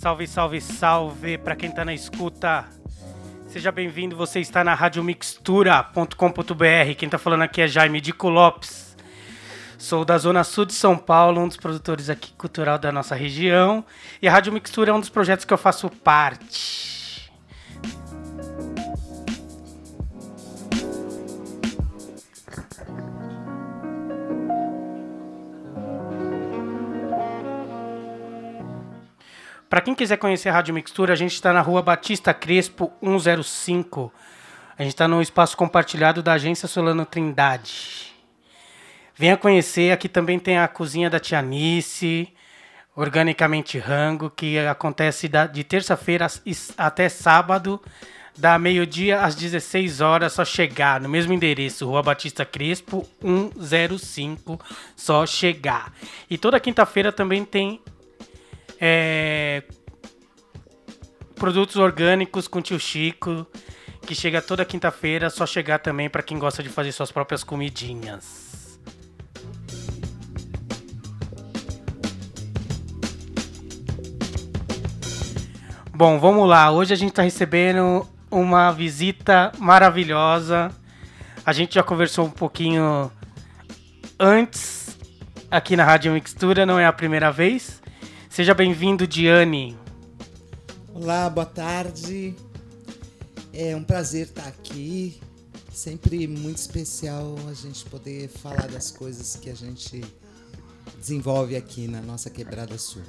Salve, salve, salve para quem tá na escuta. Seja bem-vindo, você está na radiomixtura.com.br. Quem tá falando aqui é Jaime Dico Lopes. Sou da Zona Sul de São Paulo, um dos produtores aqui cultural da nossa região. E a Rádio Mixtura é um dos projetos que eu faço parte. Para quem quiser conhecer a Rádio Mixtura, a gente está na rua Batista Crespo 105. A gente está no espaço compartilhado da Agência Solano Trindade. Venha conhecer, aqui também tem a cozinha da Tianice, Organicamente Rango, que acontece de terça-feira até sábado, da meio-dia às 16 horas, só chegar no mesmo endereço, Rua Batista Crespo 105, só chegar. E toda quinta-feira também tem é, produtos orgânicos com tio Chico, que chega toda quinta-feira, só chegar também para quem gosta de fazer suas próprias comidinhas. Bom, vamos lá. Hoje a gente está recebendo uma visita maravilhosa. A gente já conversou um pouquinho antes aqui na Rádio Mixtura, não é a primeira vez. Seja bem-vindo, Diane. Olá, boa tarde. É um prazer estar aqui. Sempre muito especial a gente poder falar das coisas que a gente desenvolve aqui na nossa Quebrada Sul.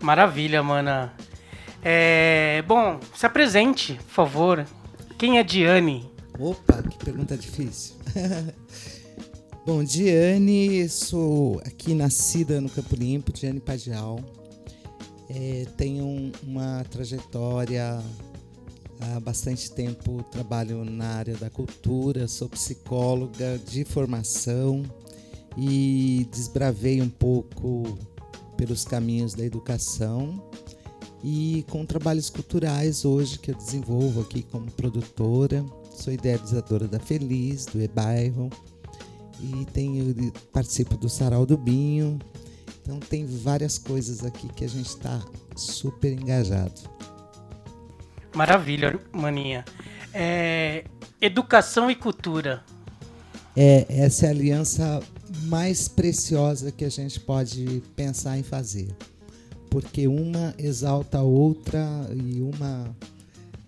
Maravilha, mana. É, bom, se apresente, por favor. Quem é Diane? Opa, que pergunta difícil. Bom, Diane, sou aqui nascida no Campo Limpo, Diane Padial. É, tenho uma trajetória há bastante tempo, trabalho na área da cultura, sou psicóloga de formação e desbravei um pouco pelos caminhos da educação e com trabalhos culturais hoje que eu desenvolvo aqui como produtora. Sou idealizadora da Feliz, do E-Bairro e tenho, participo do Sarau do Binho. Então tem várias coisas aqui que a gente está super engajado. Maravilha, maninha. É, educação e cultura. É, essa é a aliança mais preciosa que a gente pode pensar em fazer. Porque uma exalta a outra e uma.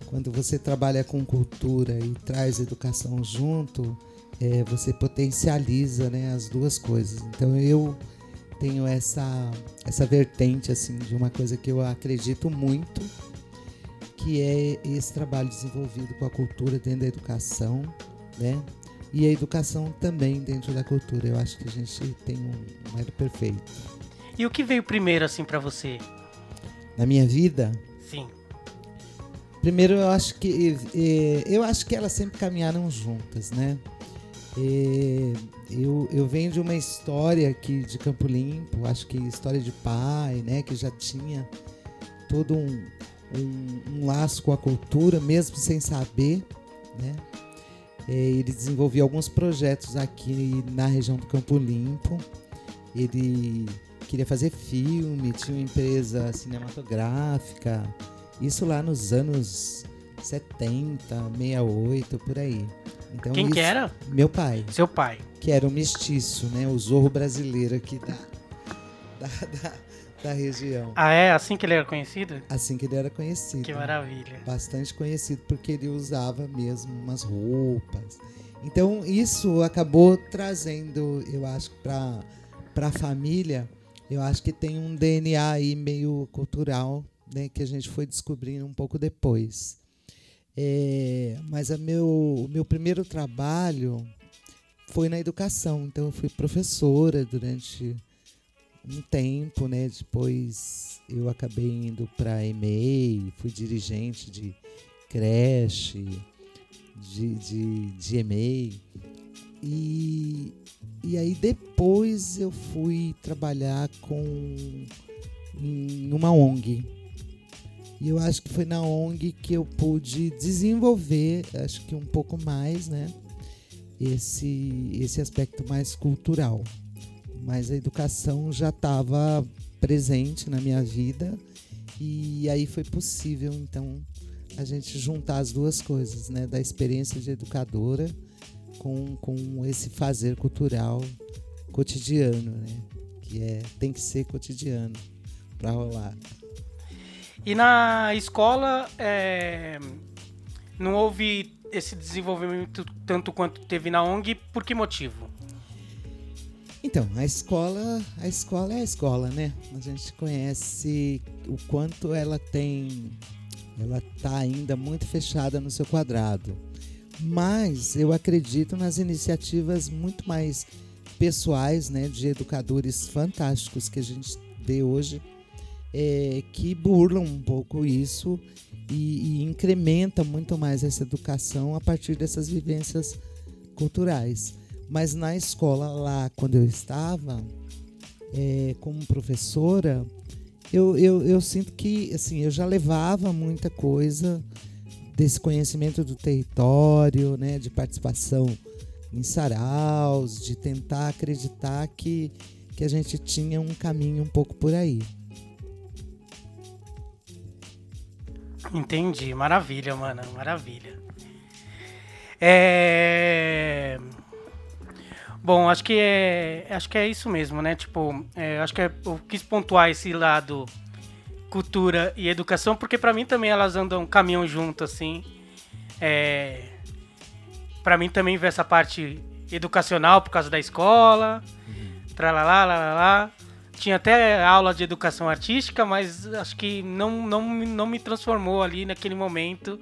Quando você trabalha com cultura e traz educação junto, é, você potencializa né, as duas coisas. Então eu tenho essa, essa vertente assim de uma coisa que eu acredito muito, que é esse trabalho desenvolvido com a cultura dentro da educação, né? E a educação também dentro da cultura. Eu acho que a gente tem um método perfeito. E o que veio primeiro assim para você? Na minha vida? Sim. Primeiro eu acho que é, eu acho que elas sempre caminharam juntas, né? Eu, eu venho de uma história aqui de Campo Limpo, acho que história de pai, né, que já tinha todo um, um, um laço com a cultura, mesmo sem saber, né. Ele desenvolvia alguns projetos aqui na região do Campo Limpo. Ele queria fazer filme, tinha uma empresa cinematográfica, isso lá nos anos 70, 68, por aí. Então, Quem isso, que era? Meu pai. Seu pai. Que era um mestiço, né? O zorro brasileiro aqui da, da, da, da, região. Ah, é? Assim que ele era conhecido? Assim que ele era conhecido. Que maravilha. Bastante conhecido, porque ele usava mesmo umas roupas. Então, isso acabou trazendo, eu acho, para a família, eu acho que tem um DNA aí meio cultural, né? Que a gente foi descobrindo um pouco depois. É, mas meu, o meu primeiro trabalho foi na educação, então eu fui professora durante um tempo, né? Depois eu acabei indo para a EMEI, fui dirigente de creche, de, de, de EMEI. E, e aí depois eu fui trabalhar com em uma ONG, e eu acho que foi na ONG que eu pude desenvolver, acho que um pouco mais, né? Esse, esse aspecto mais cultural. Mas a educação já estava presente na minha vida. E aí foi possível, então, a gente juntar as duas coisas, né? Da experiência de educadora com, com esse fazer cultural cotidiano, né? Que é, tem que ser cotidiano para rolar. E na escola é, não houve esse desenvolvimento tanto quanto teve na ONG, por que motivo? Então, a escola, a escola é a escola, né? A gente conhece o quanto ela tem, ela está ainda muito fechada no seu quadrado. Mas eu acredito nas iniciativas muito mais pessoais, né, de educadores fantásticos que a gente vê hoje, é, que burlam um pouco isso e, e incrementa muito mais essa educação a partir dessas vivências culturais. Mas na escola lá, quando eu estava, é, como professora, eu, eu, eu sinto que assim, eu já levava muita coisa desse conhecimento do território, né, de participação em saraus, de tentar acreditar que, que a gente tinha um caminho um pouco por aí. Entendi, maravilha, mano, maravilha. É... Bom, acho que é, acho que é isso mesmo, né? Tipo, é, acho que é, eu quis pontuar esse lado cultura e educação, porque para mim também elas andam caminham junto, assim. É, para mim também vê essa parte educacional por causa da escola, uhum. tralalá, lá. Tinha até aula de educação artística, mas acho que não, não, não me transformou ali naquele momento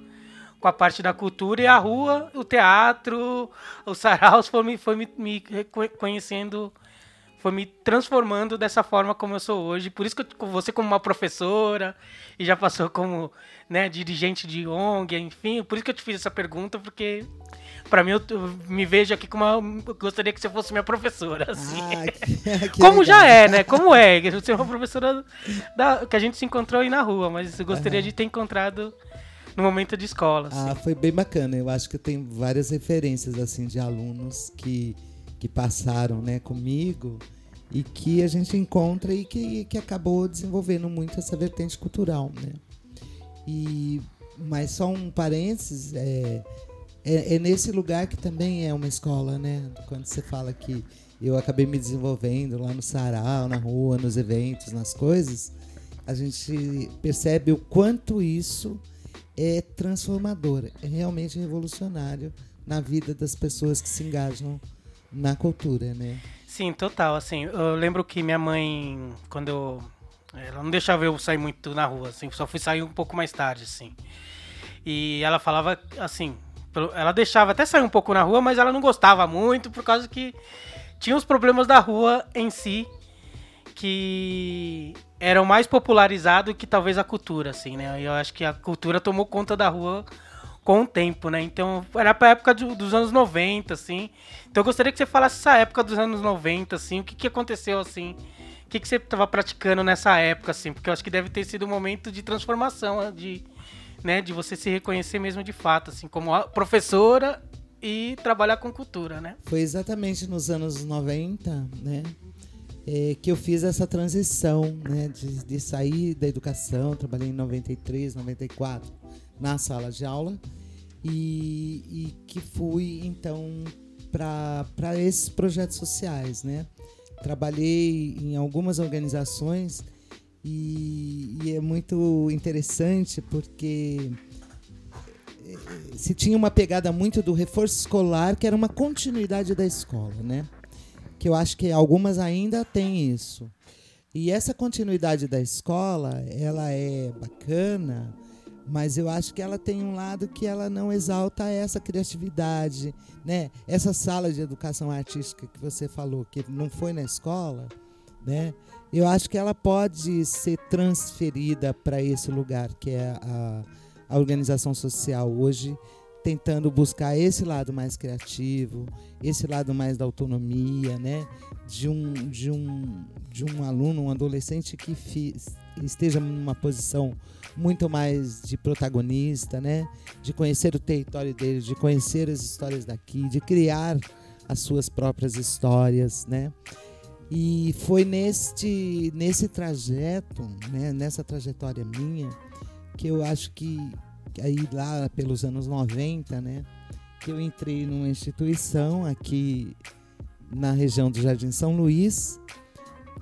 com a parte da cultura e a rua, o teatro, os saraus foi me, foi me, me conhecendo, foi me transformando dessa forma como eu sou hoje. Por isso que eu, você como uma professora e já passou como né, dirigente de ONG, enfim, por isso que eu te fiz essa pergunta, porque para mim eu, eu, me vejo aqui como uma, eu gostaria que você fosse minha professora, assim. Ah, que, que como legal. já é, né? Como é? Você é uma professora da, que a gente se encontrou aí na rua, mas eu gostaria uhum. de ter encontrado no momento de escola. Assim. Ah, foi bem bacana. Eu acho que tem várias referências assim de alunos que, que passaram né, comigo e que a gente encontra e que, que acabou desenvolvendo muito essa vertente cultural. Né? E, mas só um parênteses, é, é, é nesse lugar que também é uma escola, né? Quando você fala que eu acabei me desenvolvendo lá no sarau, na rua, nos eventos, nas coisas, a gente percebe o quanto isso é transformador, é realmente revolucionário na vida das pessoas que se engajam na cultura, né? Sim, total. Assim, eu lembro que minha mãe, quando eu, ela não deixava eu sair muito na rua, assim, só fui sair um pouco mais tarde, assim. E ela falava assim, ela deixava até sair um pouco na rua, mas ela não gostava muito por causa que tinha os problemas da rua em si que eram mais popularizados que talvez a cultura, assim, né? Eu acho que a cultura tomou conta da rua com o tempo, né? Então, era pra época do, dos anos 90, assim. Então, eu gostaria que você falasse essa época dos anos 90, assim. O que, que aconteceu, assim? O que, que você estava praticando nessa época, assim? Porque eu acho que deve ter sido um momento de transformação, de, né? De você se reconhecer mesmo de fato, assim, como professora e trabalhar com cultura, né? Foi exatamente nos anos 90, né? é, que eu fiz essa transição né, de, de, sair da educação. Trabalhei em 93, 94 na sala de aula e, e que fui então para esses projetos sociais. Né? Trabalhei em algumas organizações e, e é muito interessante porque é, se tinha uma pegada muito do reforço escolar, que era uma continuidade da escola, né? que eu acho que algumas ainda têm isso. E essa continuidade da escola, ela é bacana, mas eu acho que ela tem um lado que ela não exalta essa criatividade, né? Essa sala de educação artística que você falou que não foi na escola, né? Eu acho que ela pode ser transferida para esse lugar que é a, a organização social hoje tentando buscar esse lado mais criativo, esse lado mais da autonomia, né? De um, de um, de um aluno, um adolescente que fi, esteja numa posição muito mais de protagonista, né? De conhecer o território dele, de conhecer as histórias daqui, de criar as suas próprias histórias, né? E foi neste, nesse trajeto, né, nessa trajetória minha, que eu acho que aí lá pelos anos 90, né, que eu entrei numa instituição aqui na região do Jardim São Luís,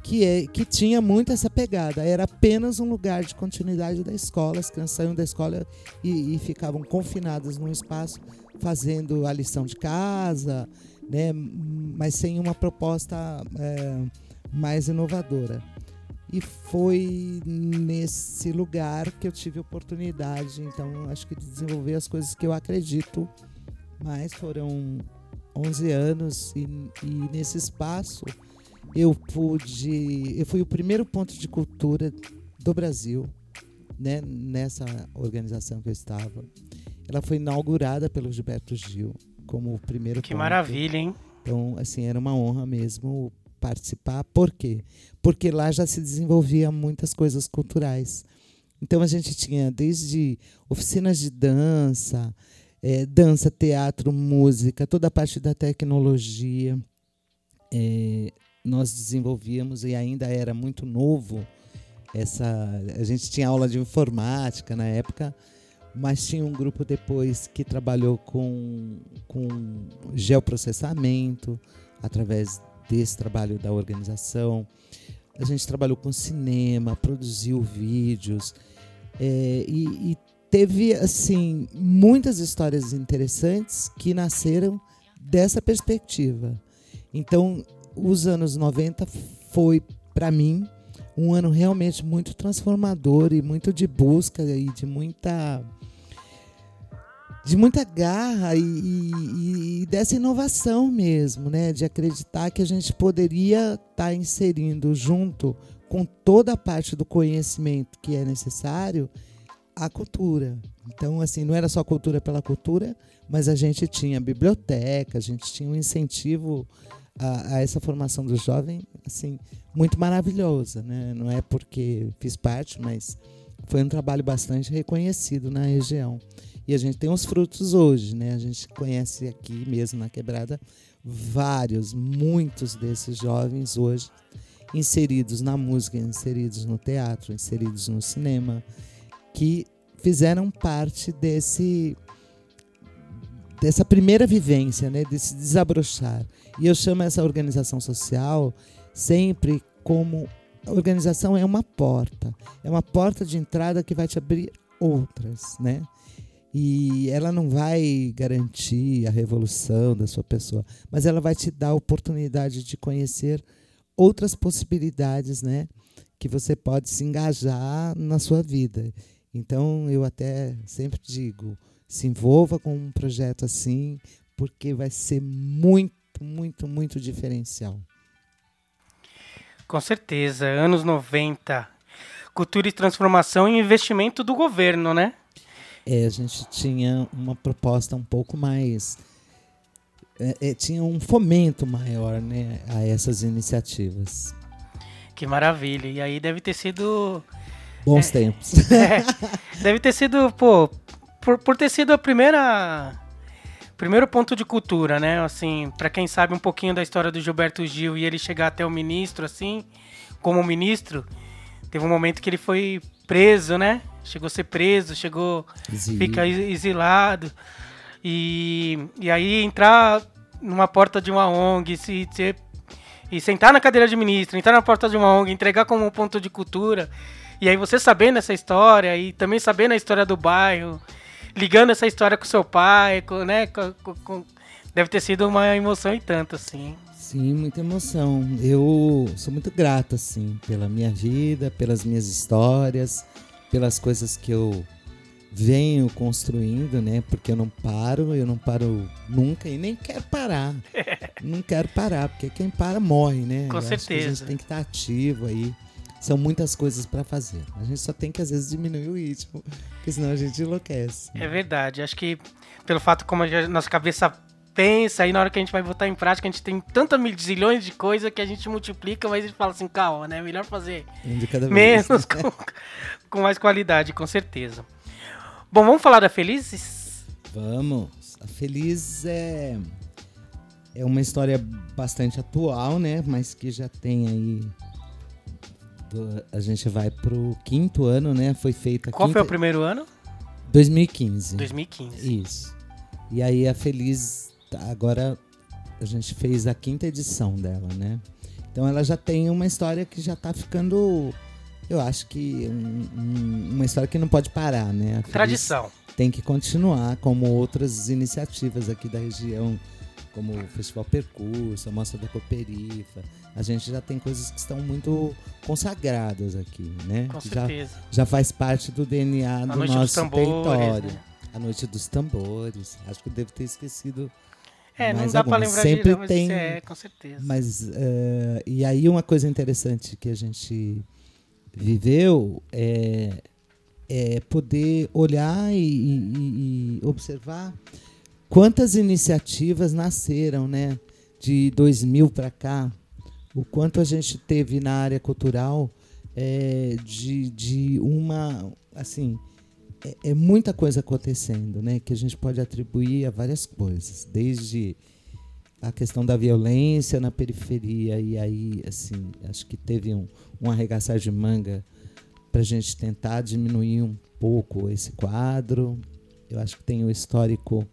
que, é, que tinha muito essa pegada. Era apenas um lugar de continuidade da escola. As crianças saíam da escola e, e ficavam confinadas num espaço fazendo a lição de casa, né, mas sem uma proposta é, mais inovadora. E foi nesse lugar que eu tive oportunidade, então acho que de desenvolver as coisas que eu acredito. Mas foram 11 anos e, e nesse espaço eu pude, eu fui o primeiro ponto de cultura do Brasil, né, nessa organização que eu estava. Ela foi inaugurada pelo Gilberto Gil como o primeiro Que ponto. maravilha, hein? Então, assim, era uma honra mesmo participar. Por quê? Porque lá já se desenvolvia muitas coisas culturais. Então a gente tinha desde oficinas de dança, é, dança, teatro, música, toda a parte da tecnologia. É, nós desenvolvíamos e ainda era muito novo essa. A gente tinha aula de informática na época, mas tinha um grupo depois que trabalhou com, com geoprocessamento através desse trabalho da organização. A gente trabalhou com cinema, produziu vídeos é, e, e teve assim muitas histórias interessantes que nasceram dessa perspectiva. Então, os anos 90 foi para mim um ano realmente muito transformador e muito de busca e de muita de muita garra e, e, e, dessa inovação mesmo, né? De acreditar que a gente poderia estar tá inserindo junto com toda a parte do conhecimento que é necessário a cultura. Então, assim, não era só cultura pela cultura, mas a gente tinha biblioteca, a gente tinha um incentivo a, a essa formação do jovem, assim, muito maravilhosa, né? Não é porque fiz parte, mas foi um trabalho bastante reconhecido na região. E a gente tem os frutos hoje, né? A gente conhece aqui mesmo na quebrada vários, muitos desses jovens hoje inseridos na música, inseridos no teatro, inseridos no cinema, que fizeram parte desse dessa primeira vivência, né, desse desabrochar. E eu chamo essa organização social sempre como a organização é uma porta, é uma porta de entrada que vai te abrir outras, né? E ela não vai garantir a revolução da sua pessoa, mas ela vai te dar a oportunidade de conhecer outras possibilidades, né? Que você pode se engajar na sua vida. Então, eu até sempre digo: se envolva com um projeto assim, porque vai ser muito, muito, muito diferencial. Com certeza. Anos 90. Cultura e transformação e investimento do governo, né? É, a gente tinha uma proposta um pouco mais. É, é, tinha um fomento maior né, a essas iniciativas. Que maravilha. E aí deve ter sido. Bons é, tempos. É, deve ter sido, pô, por, por ter sido a primeira. Primeiro ponto de cultura, né? Assim, para quem sabe um pouquinho da história do Gilberto Gil e ele chegar até o ministro, assim, como ministro, teve um momento que ele foi preso, né? Chegou a ser preso, chegou Exílio. fica exilado. E, e aí entrar numa porta de uma ONG, se, se, e sentar na cadeira de ministro, entrar na porta de uma ONG, entregar como ponto de cultura. E aí você sabendo essa história e também sabendo a história do bairro, ligando essa história com seu pai, com, né? Com, com, deve ter sido uma emoção e tanto, assim. Sim, muita emoção. Eu sou muito grato, assim, pela minha vida, pelas minhas histórias pelas coisas que eu venho construindo, né? Porque eu não paro, eu não paro nunca e nem quero parar. não quero parar, porque quem para morre, né? Com eu certeza. a gente tem que estar ativo aí. São muitas coisas para fazer. A gente só tem que às vezes diminuir o ritmo, porque senão a gente enlouquece. É verdade. Acho que pelo fato como a nossa cabeça pensa, aí na hora que a gente vai botar em prática, a gente tem tantas zilhões de coisa que a gente multiplica, mas a gente fala assim, calma, né? Melhor fazer cada vez. menos com, com mais qualidade, com certeza. Bom, vamos falar da Felizes? Vamos. A Feliz é é uma história bastante atual, né? Mas que já tem aí. do- a gente vai pro quinto ano, né? Foi feita. Qual quinta, foi o primeiro ano? 2015. 2015. Isso. E aí a Feliz, agora a gente fez a quinta edição dela, né? Então ela já tem uma história que já tá ficando, eu acho que um- um- uma história que não pode parar, né? Tradição. tem que continuar, como outras iniciativas aqui da região, como o Festival Percurso, a Mostra da Cooperifa. A gente já tem coisas que estão muito consagradas aqui, né? Com Que já, certeza. já faz parte do DNA A do nosso tambores. território. né? A Noite dos Tambores. Acho que eu devo ter esquecido. É, não mais dá pra algumas. lembrar Sempre mas tem. é, com certeza. Mas, eh, e aí uma coisa interessante que a gente viveu é, é poder olhar e, e- e observar quantas iniciativas nasceram, né? De 2000 para cá, o quanto a gente teve na área cultural é, de, de uma, assim, é, é muita coisa acontecendo, né? Que a gente pode atribuir a várias coisas, desde a questão da violência na periferia e aí assim acho que teve um, um arregaçar de manga para a gente tentar diminuir um pouco esse quadro eu acho que tem o histórico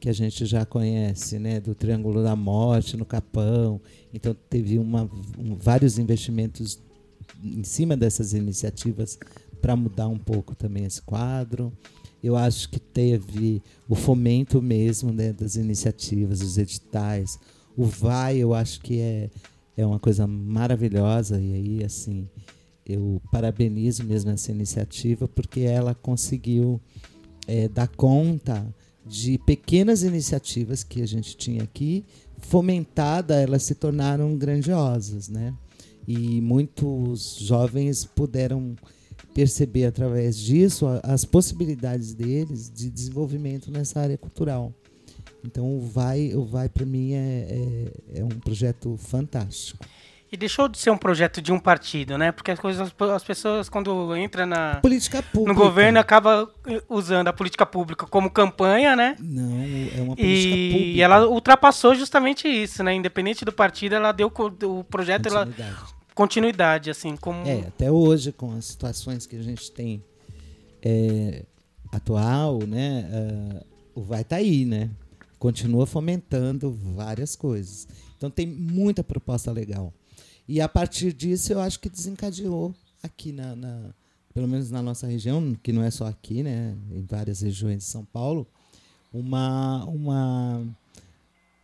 que a gente já conhece né do Triângulo da Morte no Capão então teve uma, um- vários investimentos em cima dessas iniciativas para mudar um pouco também esse quadro eu acho que teve o fomento mesmo né, das iniciativas, os editais. O Vai, eu acho que é, é uma coisa maravilhosa. E aí, assim, eu parabenizo mesmo essa iniciativa, porque ela conseguiu é, dar conta de pequenas iniciativas que a gente tinha aqui, fomentada, elas se tornaram grandiosas, né? E muitos jovens puderam perceber através disso as possibilidades deles de desenvolvimento nessa área cultural. Então o Vai, o Vai para mim é, é, é um projeto fantástico. E deixou de ser um projeto de um partido, né? Porque as coisas, as pessoas quando entram na, Política pública. no governo acaba usando a política pública como campanha, né? Não, é uma política E, pública. e ela ultrapassou justamente isso, né? Independente do partido, ela deu o projeto, ela Continuidade. assim, como É, até hoje, com as situações que a gente tem é, atual, né? ah, o Vai tá aí, né? Continua fomentando várias coisas. Então tem muita proposta legal. E a partir disso eu acho que desencadeou aqui na, na- pelo menos na nossa região, que não é só aqui, né? Em várias regiões de São Paulo, uma, uma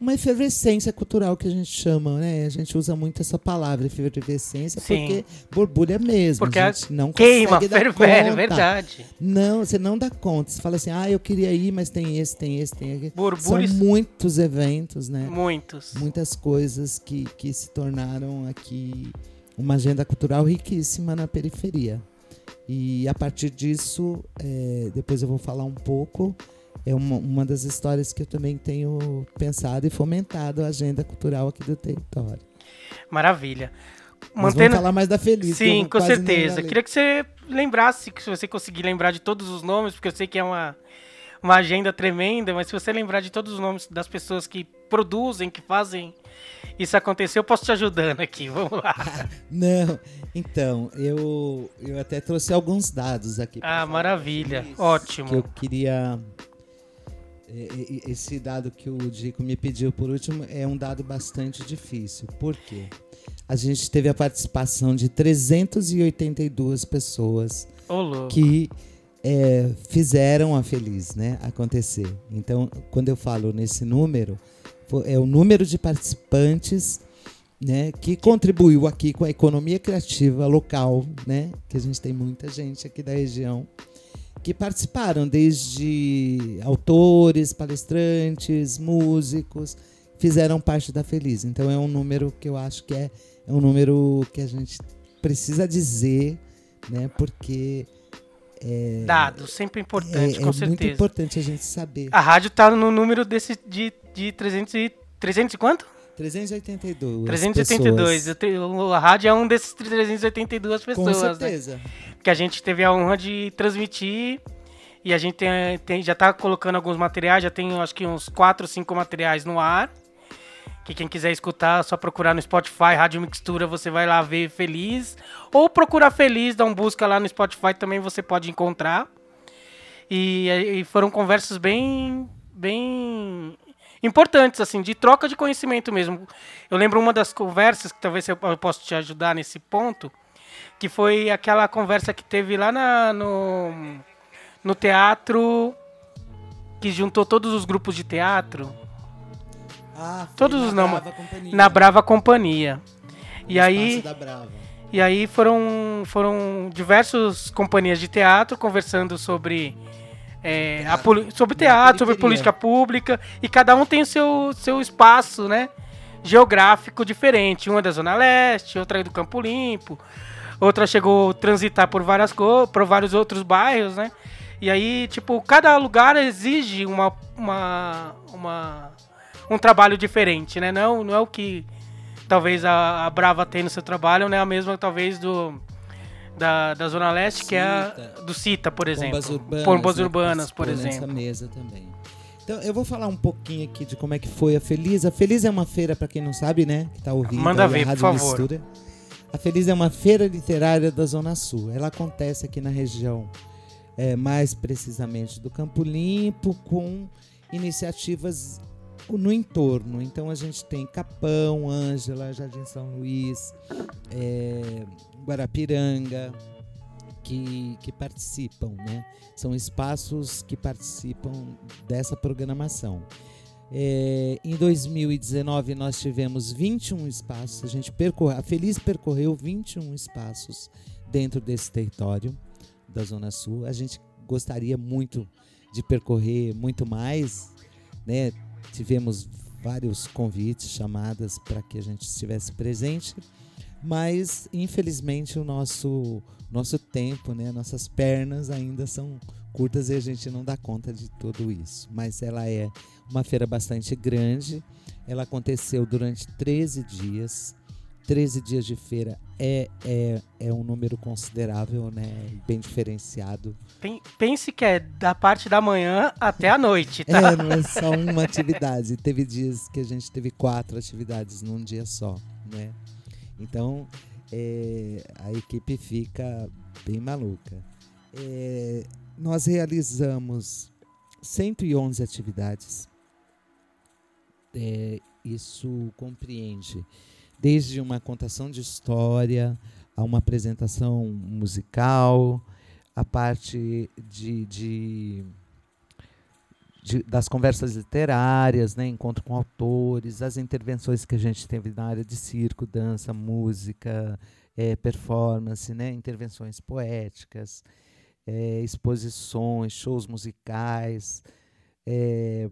uma efervescência cultural que a gente chama, né? A gente usa muito essa palavra, efervescência, Sim. porque borbulha mesmo. Porque a gente não queima, fervere, conta. verdade. Não, você não dá conta. Você fala assim, ah, eu queria ir, mas tem esse, tem esse, tem aquele. São Borbulhos, muitos eventos, né? muitos. Muitas coisas que, que se tornaram aqui uma agenda cultural riquíssima na periferia. E a partir disso, é, depois eu vou falar um pouco, é uma, uma das histórias que eu também tenho pensado e fomentado a agenda cultural aqui do território. Maravilha. Mas Mantendo... vamos falar mais da Feliz. Sim, com certeza. Queria que você lembrasse, que se você conseguir lembrar de todos os nomes, porque eu sei que é uma, uma agenda tremenda, mas se você lembrar de todos os nomes das pessoas que produzem, que fazem isso acontecer, eu posso te ajudando aqui. Vamos lá. Não, então, eu, eu até trouxe alguns dados aqui. Ah, maravilha. Ótimo. Que eu queria. Esse dado que o Dico me pediu por último é um dado bastante difícil. Por quê? A gente teve a participação de 382 pessoas louco. que é, fizeram a Feliz né, acontecer. Então, quando eu falo nesse número, é o número de participantes né, que contribuiu aqui com a economia criativa local, né, que a gente tem muita gente aqui da região, que participaram, desde autores, palestrantes, músicos, fizeram parte da Feliz. Então é um número que eu acho que é, é um número que a gente precisa dizer, né, porque Dados, sempre importante, é, com é certeza. muito importante a gente saber. A rádio tá no número desse de, de 300 e... 300 e quanto? 382 382. pessoas. Eu A rádio é um desses 382 Com pessoas, né? certeza. que a gente teve a honra de transmitir e a gente tem, tem- já tá colocando alguns materiais, já tem acho que uns 4, 5 materiais no ar. Que quem quiser escutar, é só procurar no Spotify, Rádio Mixtura, você vai lá ver Feliz. Ou procurar Feliz, dá um busca lá no Spotify também você pode encontrar. E, e foram conversas bem, bem importantes, assim, de troca de conhecimento mesmo. Eu lembro uma das conversas, que talvez eu possa te ajudar nesse ponto, que foi aquela conversa que teve lá na, no, no teatro, que juntou todos os grupos de teatro. Ah, Todos os na nomes. Brava Companhia. Na Brava Companhia. E aí, e aí foram, foram diversas companhias de teatro conversando sobre, é, a sobre teatro, sobre política pública, e cada um tem o seu, seu espaço né, geográfico diferente. Uma é da Zona Leste, outra é do Campo Limpo, outra chegou a transitar por, várias por vários outros bairros, né? E aí, tipo, cada lugar exige uma, uma, uma, um trabalho diferente, né? Não, não é o que talvez a, a Brava tem no seu trabalho, não é a mesma talvez do da, da Zona Leste, que é a, Cita. do Cita, por exemplo. Bombas urbanas. Né, que urbanas, por participou exemplo. Nessa mesa também. Então, eu vou falar um pouquinho aqui de como é que foi a Feliz. A Feliz é uma feira, para quem não sabe, né? Que tá ouvindo. Manda ver, por favor. Mistura. A Feliz é uma feira literária da Zona Sul. Ela acontece aqui na região, é, mais precisamente do Campo Limpo, com iniciativas no entorno. Então a gente tem Capão, Ângela, Jardim São Luís, é, Guarapiranga, que, que participam, né? São espaços que participam dessa programação. É, em 2019 nós tivemos 21 espaços, a gente percorreu, a Feliz percorreu 21 espaços dentro desse território da Zona Sul. A gente gostaria muito de percorrer muito mais, né? Tivemos vários convites, chamadas para que a gente estivesse presente, mas infelizmente o nosso nosso tempo, né, nossas pernas ainda são curtas e a gente não dá conta de tudo isso. Mas ela é uma feira bastante grande. Ela aconteceu durante 13 dias. 13 dias de feira é, é, é um número considerável, né? Bem diferenciado. Pen- Pense que é da parte da manhã até a noite, tá? É, não é só uma atividade. Teve dias que a gente teve quatro atividades num dia só, né? Então, é, a equipe fica bem maluca. É, nós realizamos 111 atividades. É, isso compreende desde uma contação de história a uma apresentação musical, a parte de, de de- das conversas literárias, né, encontro com autores, as intervenções que a gente teve na área de circo, dança, música, eh, performance, né, intervenções poéticas, eh, exposições, shows musicais, eh,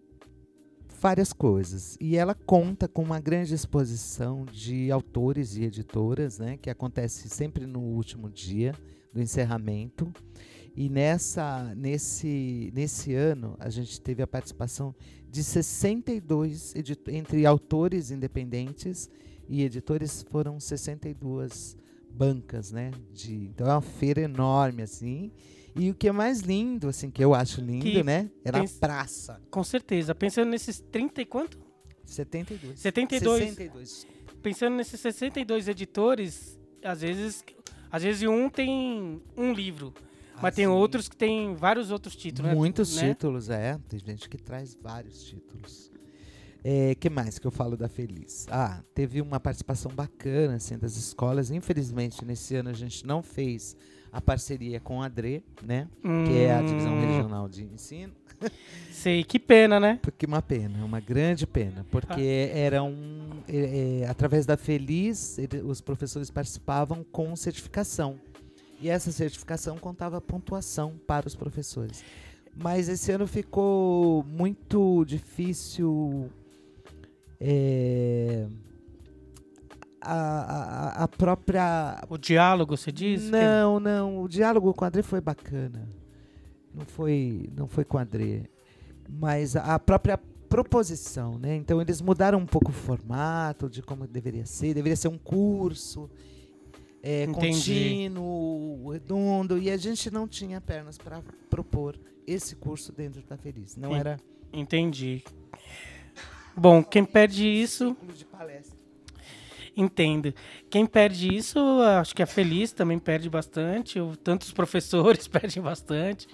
várias coisas. E ela conta com uma grande exposição de autores e editoras, né, que acontece sempre no último dia do encerramento. E nessa, nesse, nesse ano, a gente teve a participação de 62, edito- entre autores independentes e editores, foram 62 bancas, né? De, então é uma feira enorme, assim. E o que é mais lindo, assim, que eu acho lindo, Que né? Era pens- a praça. Com certeza. Pensando nesses 30 e quanto? 72. 72. 62. Pensando nesses 62 editores, às vezes, às vezes um tem um livro, mas tem Assim, outros que tem vários outros títulos, né? Muitos né? títulos, é. Tem gente que traz vários títulos. É, que mais que eu falo da Feliz? Ah, teve uma participação bacana assim, das escolas. Infelizmente, nesse ano a gente não fez a parceria com a DRE, né? Que é a Divisão Hum, Regional de Ensino. Sei, que pena, né? Porque uma pena, uma grande pena. Porque Ah. era um. é, é, através da Feliz, ele- os professores participavam com certificação. E essa certificação contava pontuação para os professores. Mas esse ano ficou muito difícil. é, a, a- a própria O diálogo, você diz? Não, não. O diálogo com o André foi bacana. Não foi, não foi com o André. Mas a própria proposição, né? Então eles mudaram um pouco o formato de como deveria ser. Deveria ser um curso é, contínuo, redondo. E a gente não tinha pernas para propor esse curso dentro da Feliz. Não Sim. era Entendi. Bom, quem perde isso. De palestra. Entendo. Quem perde isso, acho que a Feliz também perde bastante. Tantos professores perdem bastante.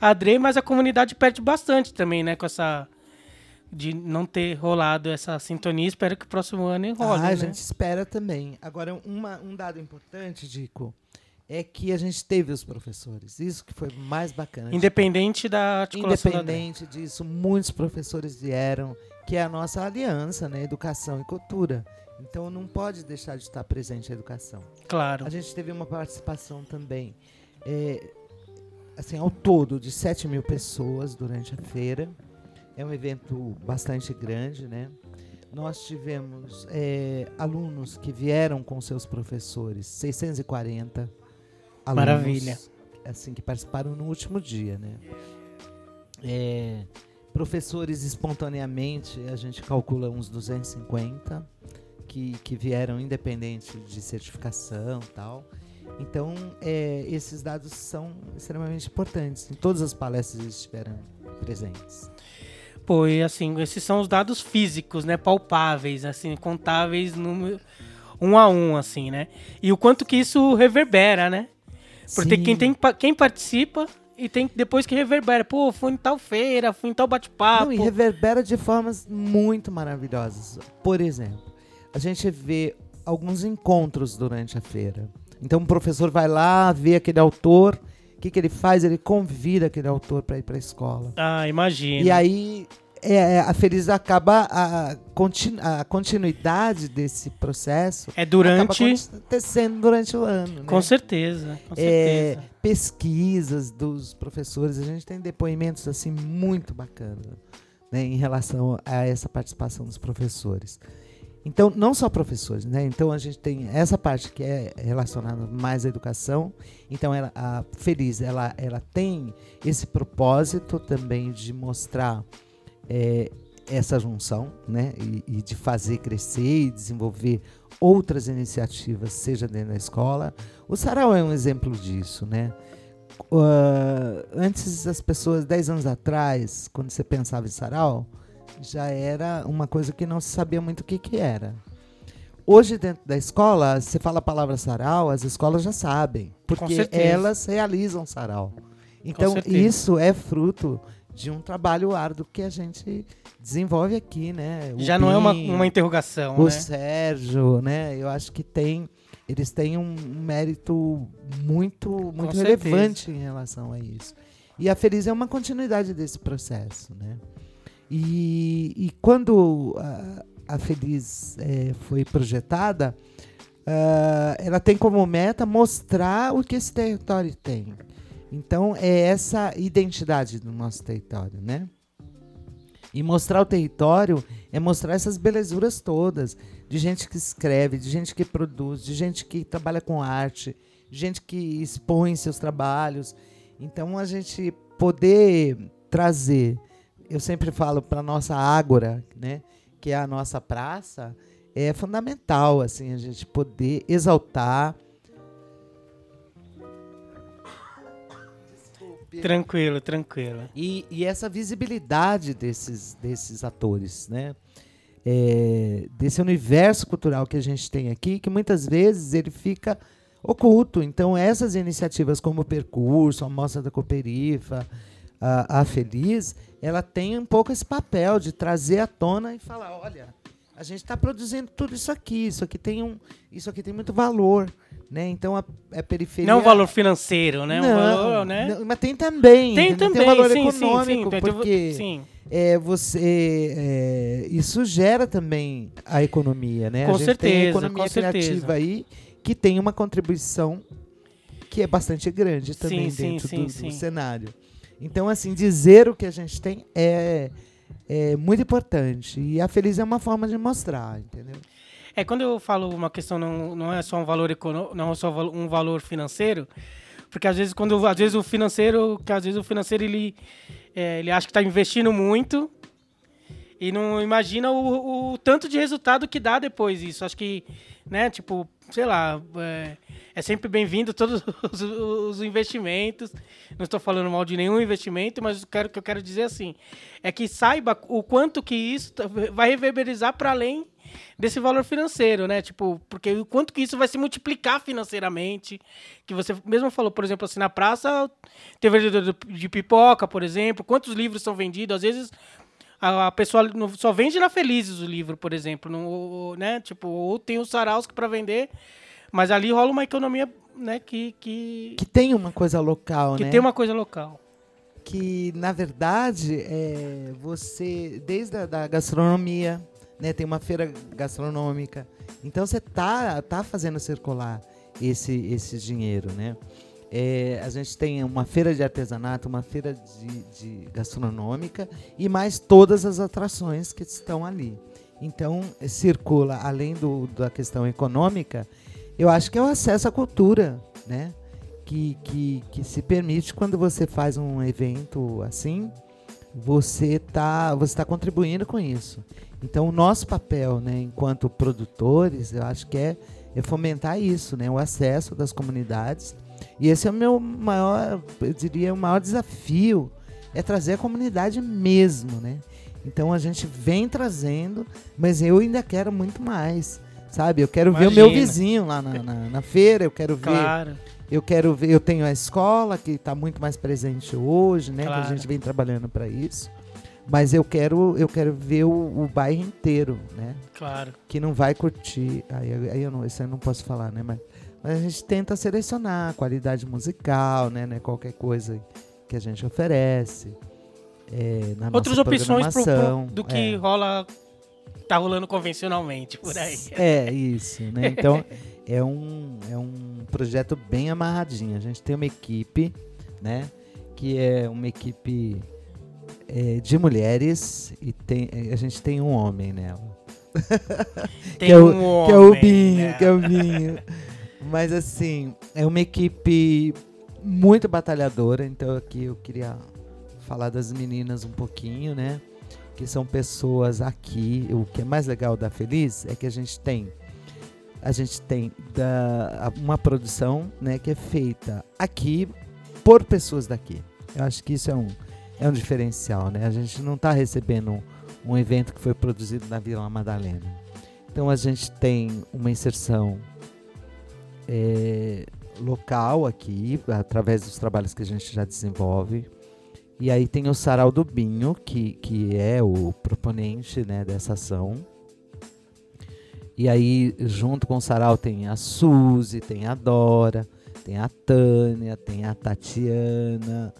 A Dre, mas a comunidade perde bastante também, né? Com essa. De não ter rolado essa sintonia. Espero que o próximo ano role, ah, a né? gente espera também. Agora, uma- um dado importante, Dico, é que a gente teve os professores. Isso que foi mais bacana. Independente da articulação da. Independente disso, muitos professores vieram, que é a nossa aliança, né? Educação e cultura. Então não pode deixar de estar presente a educação. Claro. A gente teve uma participação também, é, assim, ao todo, de 7 mil pessoas durante a feira. É um evento bastante grande, né? Nós tivemos é, alunos que vieram com seus professores, 640 alunos. Maravilha. Assim, que participaram no último dia, né? É, professores espontaneamente, a gente calcula uns 250 que, que vieram independente de certificação e tal. Então, é, esses dados são extremamente importantes. Em todas as palestras eles estiveram presentes. Pô, e assim, esses são os dados físicos, né? Palpáveis, assim, contáveis número, um a um, assim, né? E o quanto que isso reverbera, né? Porque Sim. quem, tem, quem participa e tem depois que reverbera. Pô, fui em tal feira, fui em tal bate-papo. E reverbera de formas muito maravilhosas. Por exemplo, a gente vê alguns encontros durante a feira. Então o professor vai lá, vê aquele autor, o que, que ele faz? Ele convida aquele autor para ir para a escola. Ah, imagina. E aí é, é, a Feliz acaba a, continu- a continuidade desse processo É acaba durante. acontecendo durante o ano. né? Com certeza, com É, certeza. pesquisas dos professores, a gente tem depoimentos assim muito bacanas né, em relação a essa participação dos professores. Então, não só professores, né? Então a gente tem essa parte que é relacionada mais à educação. Então, ela, a Feliz, ela, ela tem esse propósito também de mostrar é, essa junção, né? E, e de fazer crescer e desenvolver outras iniciativas, seja dentro da escola. O Sarau é um exemplo disso, né? Ah, antes as pessoas, 10 anos atrás, quando você pensava em sarau, já era uma coisa que não se sabia muito o que, que era. Hoje, dentro da escola, você fala a palavra sarau, as escolas já sabem, porque elas realizam sarau. Então, isso é fruto de um trabalho árduo que a gente desenvolve aqui, né? O Já não é uma, uma interrogação, o né? Sérgio, né? Eu acho que tem, eles têm um mérito muito, muito relevante em relação a isso. E a Feliz é uma continuidade desse processo, né? E, e quando a, a Feliz eh, foi projetada, ah, ela tem como meta mostrar o que esse território tem. Então é essa identidade do nosso território, né? E mostrar o território é mostrar essas belezuras todas, de gente que escreve, de gente que produz, de gente que trabalha com arte, de gente que expõe seus trabalhos. Então a gente poder trazer, eu sempre falo para nossa ágora, né, que é a nossa praça, é fundamental assim a gente poder exaltar Tranquilo, tranquilo. E, e essa visibilidade desses, desses atores, né? É, desse universo cultural que a gente tem aqui, que muitas vezes ele fica oculto. Então, essas iniciativas como o Percurso, a Mostra da Cooperifa, a, a Feliz, ela tem um pouco esse papel de trazer à tona e falar, olha, a gente está produzindo tudo isso aqui, isso aqui tem um, isso aqui tem muito valor, né? Então a, a periferia Não um valor financeiro, né? Um não, valor, né? não, mas tem também. Tem também, Tem valor sim, sim, sim. econômico, Tem- tem- porque sim. é, você, é, isso gera também a economia, né? Com a gente tem a certeza, economia com certeza. criativa aí que tem uma contribuição que é bastante grande também Sim, sim, dentro sim, do, sim. do cenário. Então, assim, dizer o que a gente tem é, é muito importante. E a Feliz é uma forma de mostrar, entendeu? É, quando eu falo uma questão não, não é só um valor econômico, não é só um valor financeiro, porque às vezes quando às vezes o financeiro, que às vezes o financeiro ele é, ele acha que está investindo muito E não imagina o, o tanto de resultado que dá depois isso. Acho que, né, tipo, sei lá, é, é sempre bem-vindo todos os, os, investimentos. Não estou falando mal de nenhum investimento, mas o que eu quero dizer assim é que saiba o quanto que isso vai reverberizar para além desse valor financeiro, né? Tipo, porque o quanto que isso vai se multiplicar financeiramente. Que você mesmo falou, por exemplo, assim, na praça, tem vendedor de pipoca, por exemplo, quantos livros são vendidos, às vezes a, pessoa só vende na Felizes o livro, por exemplo, né? Tipo, ou tem o Sarauski para vender, mas ali rola uma economia, né, que que que tem uma coisa local, que né? tem uma coisa local. Que na verdade é você desde a da gastronomia, né? Tem uma feira gastronômica. Então você tá, tá fazendo circular esse, esse dinheiro, né? É, a gente tem uma feira de artesanato, uma feira de, de, gastronômica e mais todas as atrações que estão ali. Então, circula, além do, da questão econômica, eu acho que é o acesso à cultura, né? Que, que, que se permite quando você faz um evento assim, você está você tá contribuindo com isso. Então, o nosso papel, né, enquanto produtores, eu acho que é, é fomentar isso, né, o acesso das comunidades. E esse é o meu maior, eu diria, o maior desafio, é trazer a comunidade mesmo, né? Então a gente vem trazendo, mas eu ainda quero muito mais, sabe? Eu quero Imagina. ver o meu vizinho lá na, na, na feira, eu quero claro. ver eu quero ver, eu tenho a escola que está muito mais presente hoje, né? Claro. Que a gente vem trabalhando para isso. Mas eu quero, eu quero ver o, o, bairro inteiro, né? Claro. Que não vai curtir. Aí, aí eu não, isso eu não posso falar, né? Mas, mas a gente tenta selecionar a qualidade musical, né? né? Qualquer coisa que a gente oferece. É, Outras opções pro, pro, do que é. rola tá rolando convencionalmente por aí. É, isso, né? Então, é um, é um projeto bem amarradinho. A gente tem uma equipe, né? Que é uma equipe é, de mulheres e tem, a gente tem um homem nela. Tem que é o, um homem, que é o Binho, que é o Binho. Mas assim, é uma equipe muito batalhadora, então aqui eu queria falar das meninas um pouquinho, né? Que são pessoas aqui. O que é mais legal da Feliz é que a gente tem a gente tem da, uma produção né, que é feita aqui por pessoas daqui. Eu acho que isso é um, é um diferencial. Né? A gente não está recebendo um, um evento que foi produzido na Vila Madalena. Então a gente tem uma inserção é, local aqui, através dos trabalhos que a gente já desenvolve. E aí tem o Sarau do Binho, que, que é o proponente né, dessa ação. E aí, junto com o Sarau, tem a Suzy, tem a Dora, tem a Tânia, tem a Tatiana,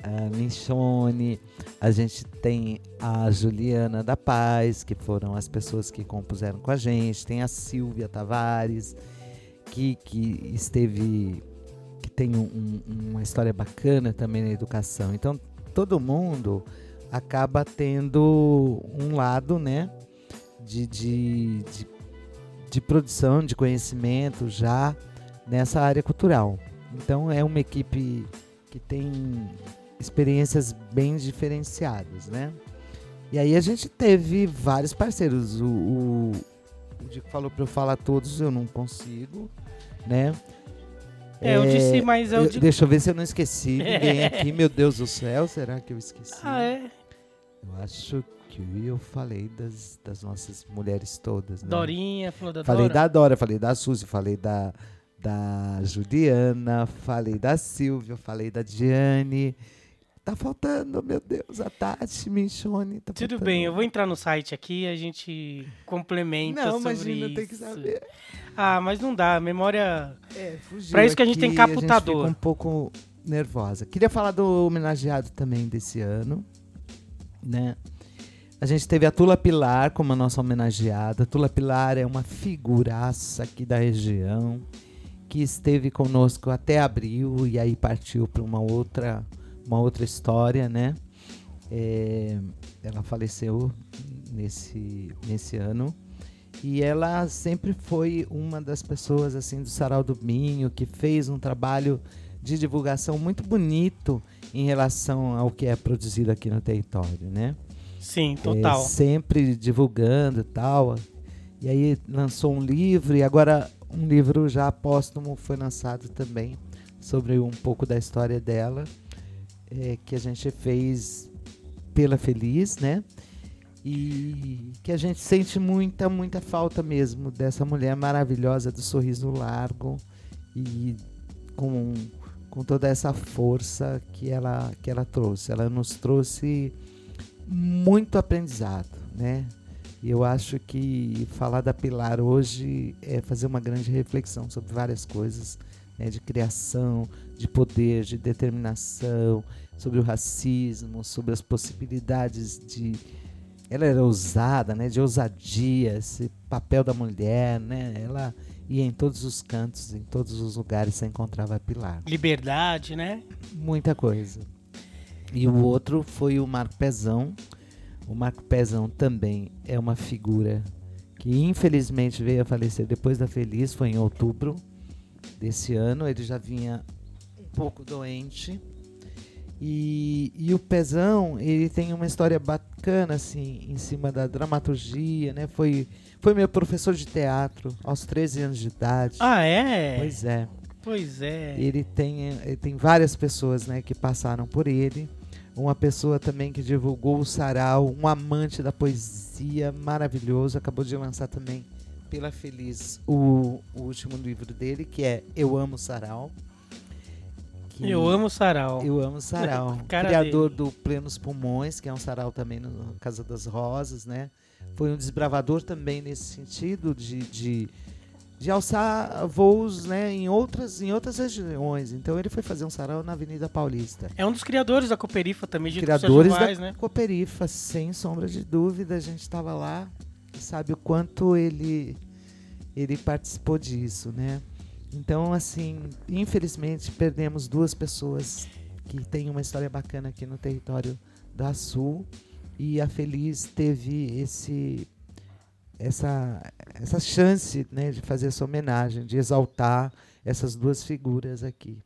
a Michone, a gente tem a Juliana da Paz, que foram as pessoas que compuseram com a gente, tem a Silvia Tavares, que, que esteve, que tem um, uma história bacana também na educação. Então, todo mundo acaba tendo um lado, né, de, de, de de produção de conhecimento já nessa área cultural. Então é uma equipe que tem experiências bem diferenciadas, né? E aí a gente teve vários parceiros. O, o, o Dico falou para eu falar todos, eu não consigo, né? É, eu disse, mas eu, eu Deixa eu ver se eu não esqueci ninguém aqui. Meu Deus do céu, será que eu esqueci? Ah, é? Eu acho que eu falei das, das nossas mulheres todas. Né? Dorinha, falou da falei Dora. da Dora, falei da Suzy, falei da, da Juliana, falei da Silvia, falei da Diane. Tá faltando, meu Deus, a Tati, Michone. Tá Tudo faltando. bem, eu vou entrar no site aqui e a gente complementa não, sobre imagina, isso. tem que saber. Ah, mas não dá, a memória... É, fugiu pra isso que a gente tem caputador. A gente um pouco nervosa. Queria falar do homenageado também desse ano, né? A gente teve a Tula Pilar como a nossa homenageada. A Tula Pilar é uma figuraça aqui da região que esteve conosco até abril e aí partiu para uma outra, uma outra história, né? É, ela faleceu nesse, nesse ano e ela sempre foi uma das pessoas assim do Sarau do Minho que fez um trabalho de divulgação muito bonito em relação ao que é produzido aqui no território, né? Sim, total. É, sempre divulgando e tal. E aí lançou um livro e agora um livro já póstumo foi lançado também sobre um pouco da história dela, é, que a gente fez pela Feliz, né? E que a gente sente muita, muita falta mesmo dessa mulher maravilhosa do sorriso largo e com, com toda essa força que ela, que ela trouxe. Ela nos trouxe muito aprendizado, né? E eu acho que falar da Pilar hoje é fazer uma grande reflexão sobre várias coisas, né, de criação, de poder, de determinação, sobre o racismo, sobre as possibilidades de. Ela era ousada, né, de ousadia, esse papel da mulher, né? Ela ia em todos os cantos, em todos os lugares você encontrava a Pilar. Liberdade, né? Muita coisa. E o outro foi o Marco Pezão, o Marco Pezão também é uma figura que infelizmente veio a falecer depois da Feliz, foi em outubro desse ano. Ele já vinha pouco doente. E, e o Pezão, ele tem uma história bacana, assim, em cima da dramaturgia, né? Foi, foi meu professor de teatro aos 13 anos de idade. Ah, é? Pois é. Pois é. Ele tem, ele tem várias pessoas, né, que passaram por ele uma pessoa também que divulgou o sarau, um amante da poesia maravilhoso, acabou de lançar também pela Feliz o, o último livro dele, que é Eu Amo Sarau. Eu amo sarau. Eu amo sarau. Criador dele. do Plenos Pulmões, que é um sarau também no Casa das Rosas, né? Foi um desbravador também nesse sentido de, de de alçar voos né, em, outras, em outras regiões. Então ele foi fazer um sarau na Avenida Paulista. É um dos criadores da Cooperifa também, de Criadores Vaz, da né? Cooperifa, sem sombra de dúvida. A gente estava lá e sabe o quanto ele, ele participou disso, né? Então, assim, infelizmente perdemos duas pessoas que têm uma história bacana aqui no território da Sul. E a Feliz teve esse essa, essa chance né, de fazer essa homenagem, de exaltar essas duas figuras aqui.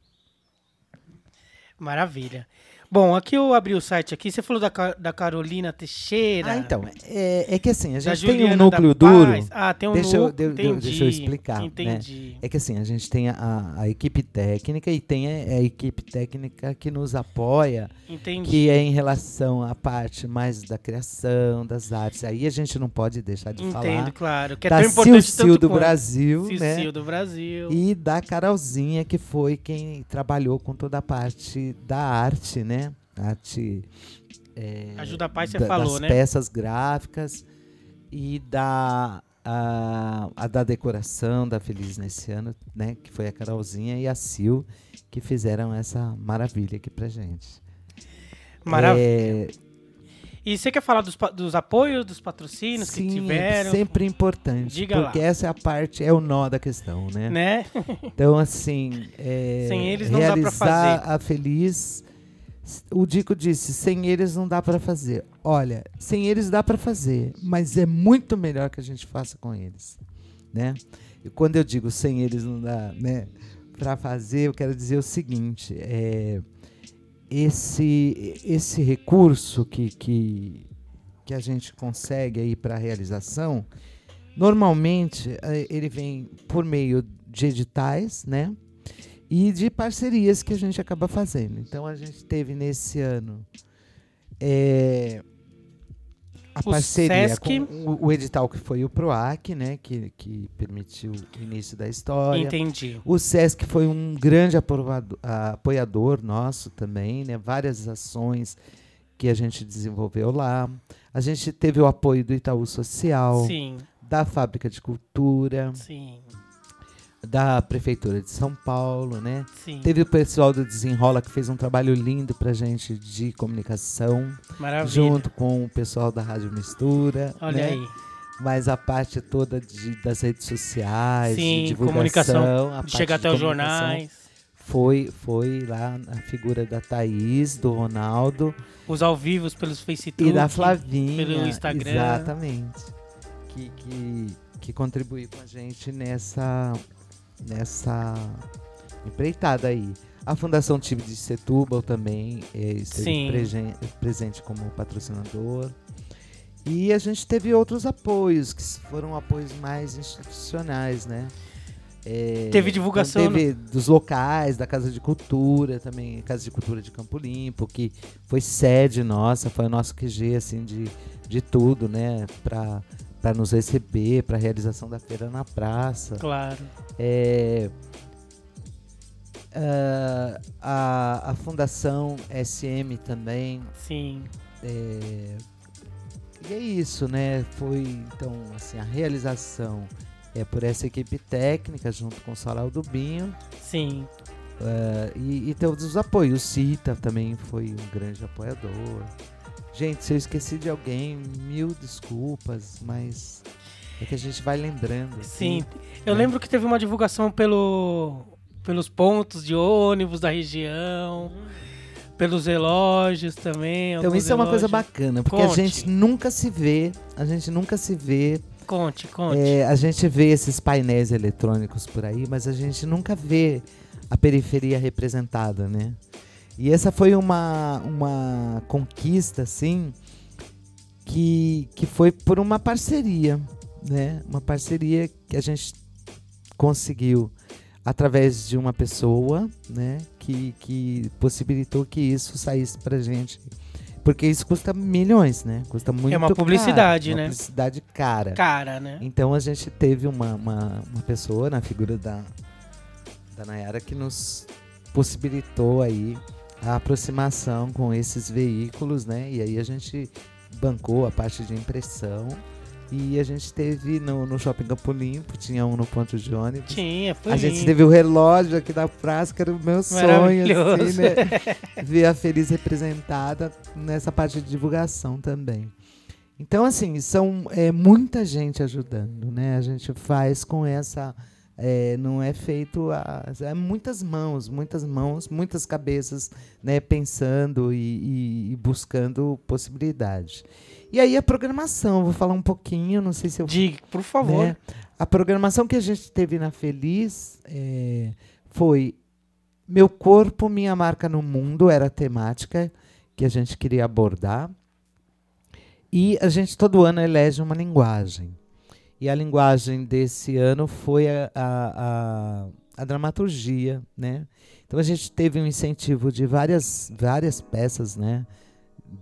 Maravilha. Bom, aqui eu abri o site aqui, você falou da, da Carolina Teixeira. Ah, então, é, é que assim, a gente tem um núcleo duro. Ah, tem um deixa núcleo, eu, de, deixa eu explicar. Né? Entendi. Né? É que assim, a gente tem a, a equipe técnica e tem a, a, equipe técnica que nos apoia, entendi. que é em relação à parte mais da criação, das artes. Aí a gente não pode deixar de Entendo, falar. Entendo, claro. Que é da tão importante Sil do Brasil, Sil né? do Brasil. E da Carolzinha, que foi quem trabalhou com toda a parte da arte, né? Arte. É, Ajuda a paz, você da, falou, das né? peças gráficas e da, a, a, da decoração da Feliz nesse ano, né? Que foi a Carolzinha e a Sil que fizeram essa maravilha aqui pra gente. Maravilha. É, e você quer falar dos, dos apoios, dos patrocínios sim, que tiveram? Sempre importante. Diga porque lá. essa é a parte, é o nó da questão, né? Né? Então, assim. É, Sem eles não realizar dá pra fazer. a Feliz o Dico disse: sem eles não dá para fazer. Olha, sem eles dá para fazer, mas é muito melhor que a gente faça com eles, né? E quando eu digo sem eles não dá, né, para fazer, eu quero dizer o seguinte: é, esse esse recurso que, que que a gente consegue aí para realização, normalmente é, ele vem por meio de editais, né? E de parcerias que a gente acaba fazendo. Então a gente teve nesse ano é, a o parceria Sesc. com o, o, edital que foi o PROAC, né, que, que permitiu o início da história. Entendi. O SESC foi um grande aprovado, apoiador nosso também, né, várias ações que a gente desenvolveu lá. A gente teve o apoio do Itaú Social, Sim. da Fábrica de Cultura. Sim da Prefeitura de São Paulo, né? Sim. Teve o pessoal do Desenrola que fez um trabalho lindo pra gente de comunicação. Maravilha. Junto com o pessoal da Rádio Mistura. Olha né? aí. Mas a parte toda de, das redes sociais, Sim, de divulgação, comunicação, chegar até os jornais. Foi, foi lá a figura da Thaís, do Ronaldo. Os ao vivos pelos Facebook. E da Flavinha. Pelo Instagram. Exatamente. Que, que, que contribuiu com a gente nessa nessa empreitada aí. A Fundação Time de Setúbal também é, esteve presente como patrocinador. E a gente teve outros apoios, que foram apoios mais institucionais, né? É, teve divulgação. Teve no... dos locais, da Casa de Cultura também, Casa de Cultura de Campo Limpo, que foi sede nossa, foi o nosso QG, assim, de, de tudo, né? Pra, para nos receber, para a realização da feira na praça. Claro. É, uh, a, a Fundação SM também. Sim. É, e é isso, né? Foi, então, assim, a realização é por essa equipe técnica, junto com o Sarau do Binho. Sim. Uh, e, e todos os apoios. O Cita também foi um grande apoiador. Gente, se eu esqueci de alguém, mil desculpas, mas é que a gente vai lembrando. Assim, Sim, eu né? lembro que teve uma divulgação pelo, pelos pontos de ônibus da região, pelos relógios também. Então isso relógios. é uma coisa bacana, porque Conte. a gente nunca se vê, a gente nunca se vê. Conte, conte. É, a gente vê esses painéis eletrônicos por aí, mas a gente nunca vê a periferia representada, né? E essa foi uma, uma conquista, assim, que, que foi por uma parceria, né? Uma parceria que a gente conseguiu através de uma pessoa, né? Que, que possibilitou que isso saísse pra gente. Porque isso custa milhões, né? Custa muito É uma publicidade, caro, né? Uma publicidade cara. Cara, né? Então a gente teve uma, uma, uma pessoa na figura da, da Nayara que nos possibilitou aí a aproximação com esses veículos, né? E aí a gente bancou a parte de impressão. E a gente teve no, no Shopping Campo Limpo, tinha um no ponto de ônibus. Tinha, foi A gente teve o relógio aqui da praça, que era o meu sonho, assim, né? Ver a Feliz representada nessa parte de divulgação também. Então, assim, são é, muita gente ajudando, né? A gente faz com essa é, não é feito a, é muitas mãos, muitas mãos, muitas cabeças, né, pensando e, e, e buscando possibilidades. E aí a programação, vou falar um pouquinho, não sei se eu. Diga, por favor. Né, a programação que a gente teve na Feliz é, foi Meu Corpo, Minha Marca no Mundo, era a temática que a gente queria abordar. E a gente todo ano elege uma linguagem. E a linguagem desse ano foi a, a, a, a dramaturgia, né? Então a gente teve um incentivo de várias, várias peças, né?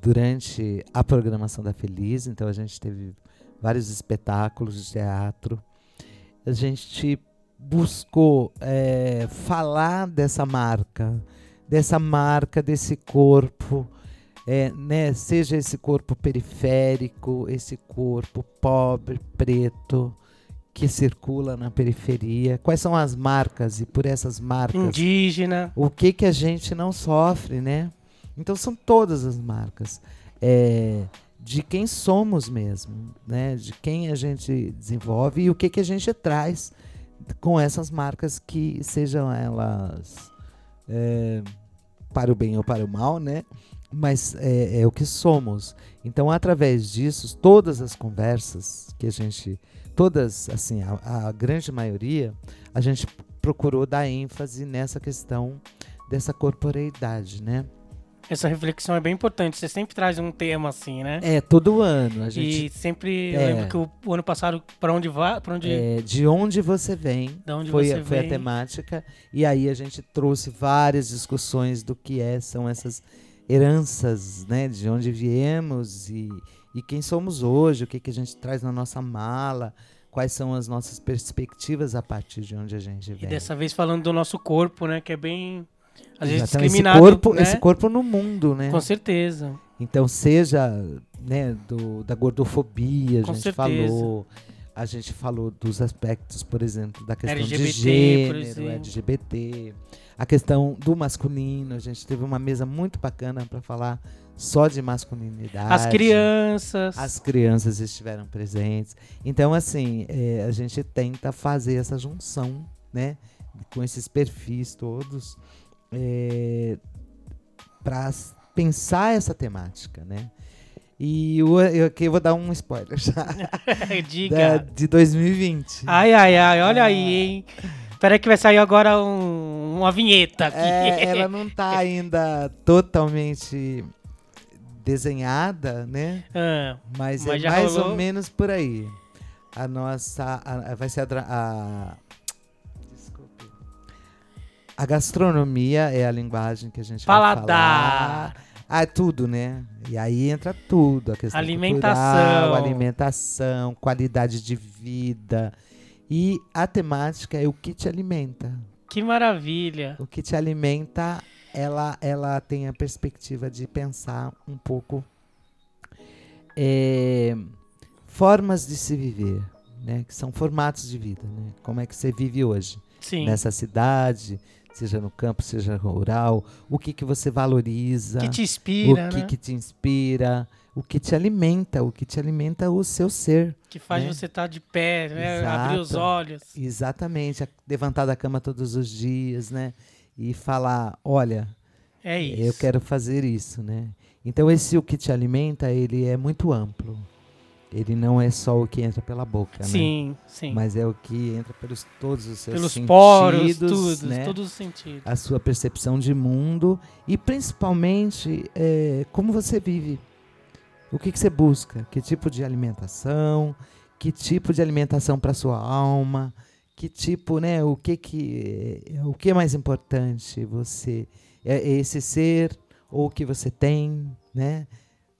Durante a programação da Feliz, então a gente teve vários espetáculos de teatro. A gente buscou é, falar dessa marca, dessa marca, desse corpo, é, né, seja esse corpo periférico, esse corpo pobre, preto, que circula na periferia, quais são as marcas e por essas marcas indígena, o que que a gente não sofre, né? Então são todas as marcas é, de quem somos mesmo, né? De quem a gente desenvolve e o que que a gente traz com essas marcas que sejam elas é, para o bem ou para o mal, né? Mas é, é, o que somos. Então, através disso, todas as conversas que a gente, todas, assim, a, a, grande maioria, a gente procurou dar ênfase nessa questão dessa corporeidade, né? Essa reflexão é bem importante. Você sempre traz um tema assim, né? É, todo ano. A gente, e sempre, é, eu lembro que o, o ano passado, para onde vai, onde... É, de onde você vem, onde foi, você foi vem. a temática. E aí a gente trouxe várias discussões do que é, são essas heranças, né, de onde viemos e, e quem somos hoje, o que, que a gente traz na nossa mala, quais são as nossas perspectivas a partir de onde a gente vem. E dessa vez falando do nosso corpo, né, que é bem às vezes Exatamente. discriminado, esse corpo, né? esse corpo no mundo, né? Com certeza. Então seja, né, do, da gordofobia, a Com gente certeza. falou, a gente falou dos aspectos, por exemplo, da questão LGBT, de gênero. LGBT, a questão do masculino. A gente teve uma mesa muito bacana para falar só de masculinidade. As crianças. As crianças estiveram presentes. Então, assim, é, a gente tenta fazer essa junção, né, com esses perfis todos, é, para pensar essa temática, né? E eu, eu aqui eu vou dar um spoiler já. Diga. Da, de 2020. Ai, ai, ai, olha aí, hein? Espera que vai sair agora um- uma vinheta aqui. É, ela não tá ainda totalmente desenhada, né? Ah, Mas, Mas é mais rolou? ou menos por aí. A nossa. a- vai ser a, a. Desculpe. A gastronomia é a linguagem que a gente vai paladar, falar. Ah, é tudo, né? E aí entra tudo. A questão Alimentação. cultural, alimentação, qualidade de vida. E a temática é o que te alimenta. que maravilha. O que te alimenta, ela, ela tem a perspectiva de pensar um pouco é, formas de se viver, né? Que são formatos de vida, né? Como é que você vive hoje Sim. nessa cidade, seja no campo, seja rural, o que que você valoriza, Que te inspira, o que né? que te inspira, o que te alimenta, o que te alimenta o seu ser. Que faz né? você estar de pé, né? abrir os olhos. Exatamente, levantar da cama todos os dias, né? E falar, olha, É isso. Eu quero fazer isso, né? Então esse o que te alimenta, ele é muito amplo. Ele não é só o que entra pela boca, né? Sim, sim. Mas é o que entra pelos todos os seus Pelos sentidos, poros, tudo, né? todos os sentidos. A sua percepção de mundo e principalmente é, como você vive. O que, que você busca? Que tipo de alimentação? Que tipo de alimentação para sua alma? Que tipo, né? O que que é, o que é mais importante? Você é é esse ser ou o que você tem, né?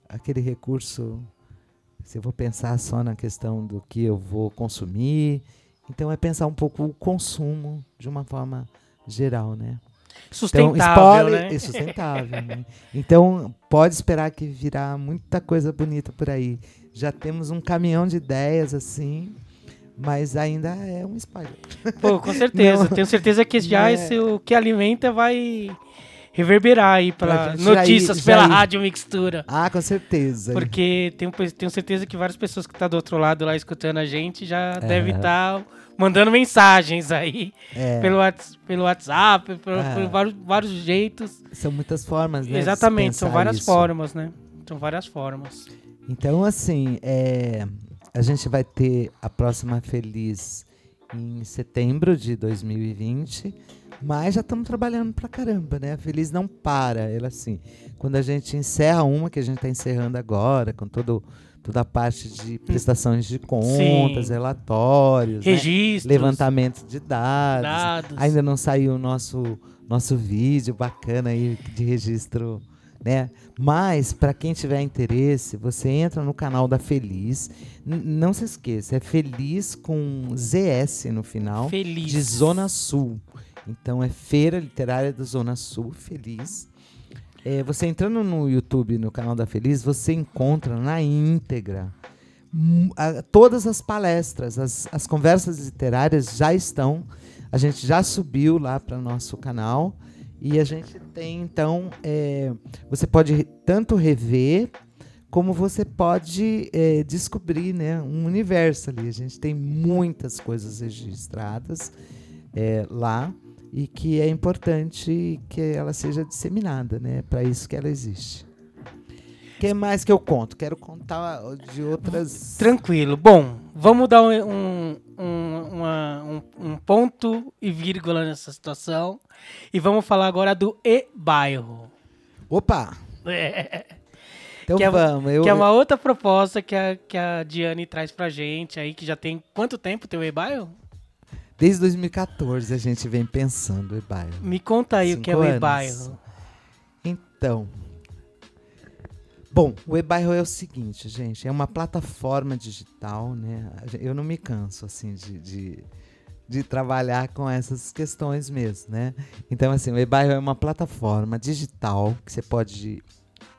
Aquele recurso. Se eu vou pensar só na questão do que eu vou consumir, então é pensar um pouco o consumo de uma forma geral, né? Sustentável, então, spoiler, né? é sustentável. né? Então, pode esperar que virá muita coisa bonita por aí. Já temos um caminhão de ideias assim, mas ainda é um spoiler. Pô, com certeza. Não. Tenho certeza que já É. esse, o que alimenta vai reverberar aí para já notícias pela já ir. Rádio Mixtura. Ah, com certeza. Porque tenho, tenho certeza que várias pessoas que estão do outro lado lá escutando a gente já É. devem estar mandando mensagens aí É, pelo, pelo WhatsApp, por, É. por vários, vários jeitos. são muitas formas, né? Exatamente, são várias isso. formas, né? São várias formas. Então, assim, é, a gente vai ter a próxima Feliz em setembro de 2020, mas já estamos trabalhando pra caramba, né? A Feliz não para, ela assim, quando a gente encerra uma, que a gente está encerrando agora, com todo, toda a parte de prestações de contas, Sim. relatórios, né? Registros, levantamento de dados, dados. Ainda não saiu o nosso, nosso vídeo bacana aí de registro, né? Mas, para quem tiver interesse, você entra no canal da Feliz. N- não se esqueça, é Feliz com ZS no final, Feliz. de Zona Sul. Então, é Feira Literária da Zona Sul, Feliz. É, você entrando no YouTube, no canal da Feliz, você encontra na íntegra a- todas as palestras, as, as conversas literárias já estão. A gente já subiu lá para o nosso canal. E a gente tem, então, é, você pode tanto rever, como você pode é, descobrir né, um universo ali. A gente tem muitas coisas registradas é, lá e que é importante que ela seja disseminada, né? Para isso que ela existe. O que mais que eu conto? Quero contar de outras. Tranquilo. Bom, vamos dar um, um, um, uma- um- um ponto e vírgula nessa situação. E vamos falar agora do e-bairro. Opa! É, Então Que é- vamos. Eu, que é uma outra proposta que a, que a Diane traz pra gente aí, que já tem quanto tempo teu e-bairro? Desde 2014 a gente vem pensando em bairro. Me conta aí o que é Cinco o e-bairro. Então. Bom, o e-bairro é o seguinte, gente, é uma plataforma digital, né? Eu não me canso, assim, de, de, de trabalhar com essas questões mesmo, né? Então, assim, o e-bairro é uma plataforma digital que você pode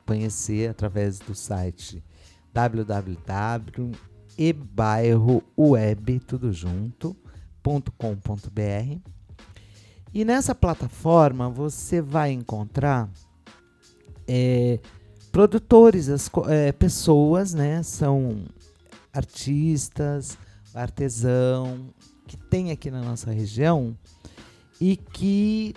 conhecer através do site www.ebairroweb, tudo junto, .com.br. E nessa plataforma você vai encontrar é, produtores, as é, pessoas, né? São artistas, artesão, que tem aqui na nossa região e que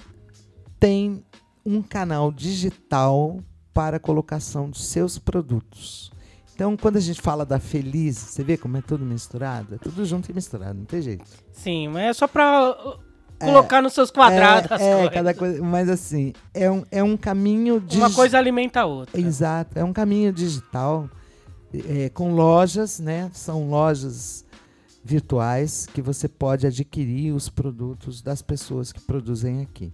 tem um canal digital para colocação dos seus produtos. Então, quando a gente fala da Feliz, você vê como é tudo misturado? É tudo junto e misturado, não tem jeito. Sim, mas é só pra uh, colocar nos seus quadrados as é, coisas. cada coisa. Mas assim, é um, é um caminho de. Uma coisa alimenta a outra. Exato, é um caminho digital é, com lojas, né? São lojas virtuais que você pode adquirir os produtos das pessoas que produzem aqui.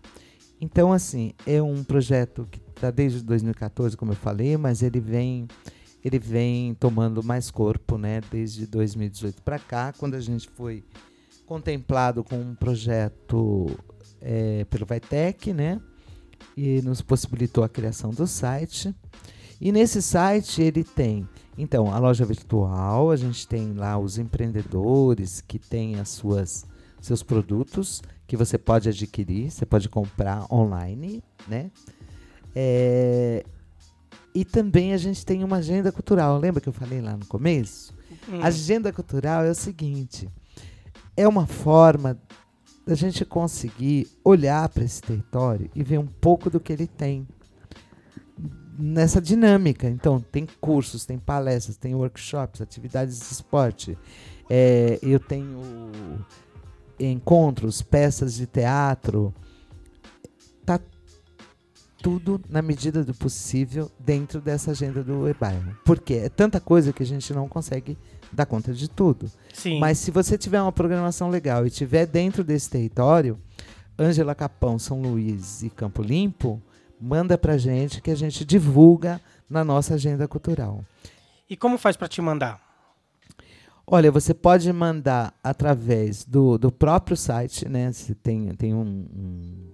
Então, assim, é um projeto que está desde 2014, como eu falei, mas ele vem ele vem tomando mais corpo, né? Desde 2018 para cá, quando a gente foi contemplado com um projeto é, pelo Vitec, né? E nos possibilitou a criação do site. E nesse site ele tem, então, a loja virtual, a gente tem lá os empreendedores que têm as suas seus produtos que você pode adquirir, você pode comprar online, né? É, e também a gente tem uma agenda cultural. Lembra que eu falei lá no começo? Hum. A agenda cultural é o seguinte: é uma forma da gente conseguir olhar para esse território e ver um pouco do que ele tem nessa dinâmica. Então, tem cursos, tem palestras, tem workshops, atividades de esporte. É, eu tenho encontros, peças de teatro. Tudo na medida do possível dentro dessa agenda do e-bairro. Porque é tanta coisa que a gente não consegue dar conta de tudo. Sim. Mas se você tiver uma programação legal e tiver dentro desse território, Ângela Capão, São Luís e Campo Limpo, manda pra gente que a gente divulga na nossa agenda cultural. E como faz para te mandar? Olha, você pode mandar através do, do próprio site, né? Você tem, tem um, um,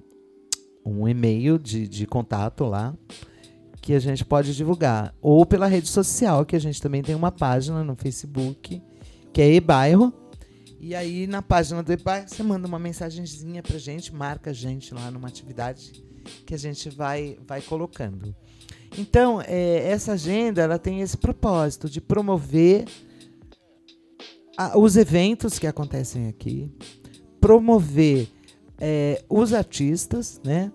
um e-mail de, de contato lá que a gente pode divulgar. Ou pela rede social, que a gente também tem uma página no Facebook, que é e-bairro. E aí, na página do e-bairro, você manda uma mensagenzinha pra gente, marca a gente lá numa atividade que a gente vai, vai colocando. Então, é, essa agenda ela tem esse propósito de promover a- os eventos que acontecem aqui, promover é, os artistas, né?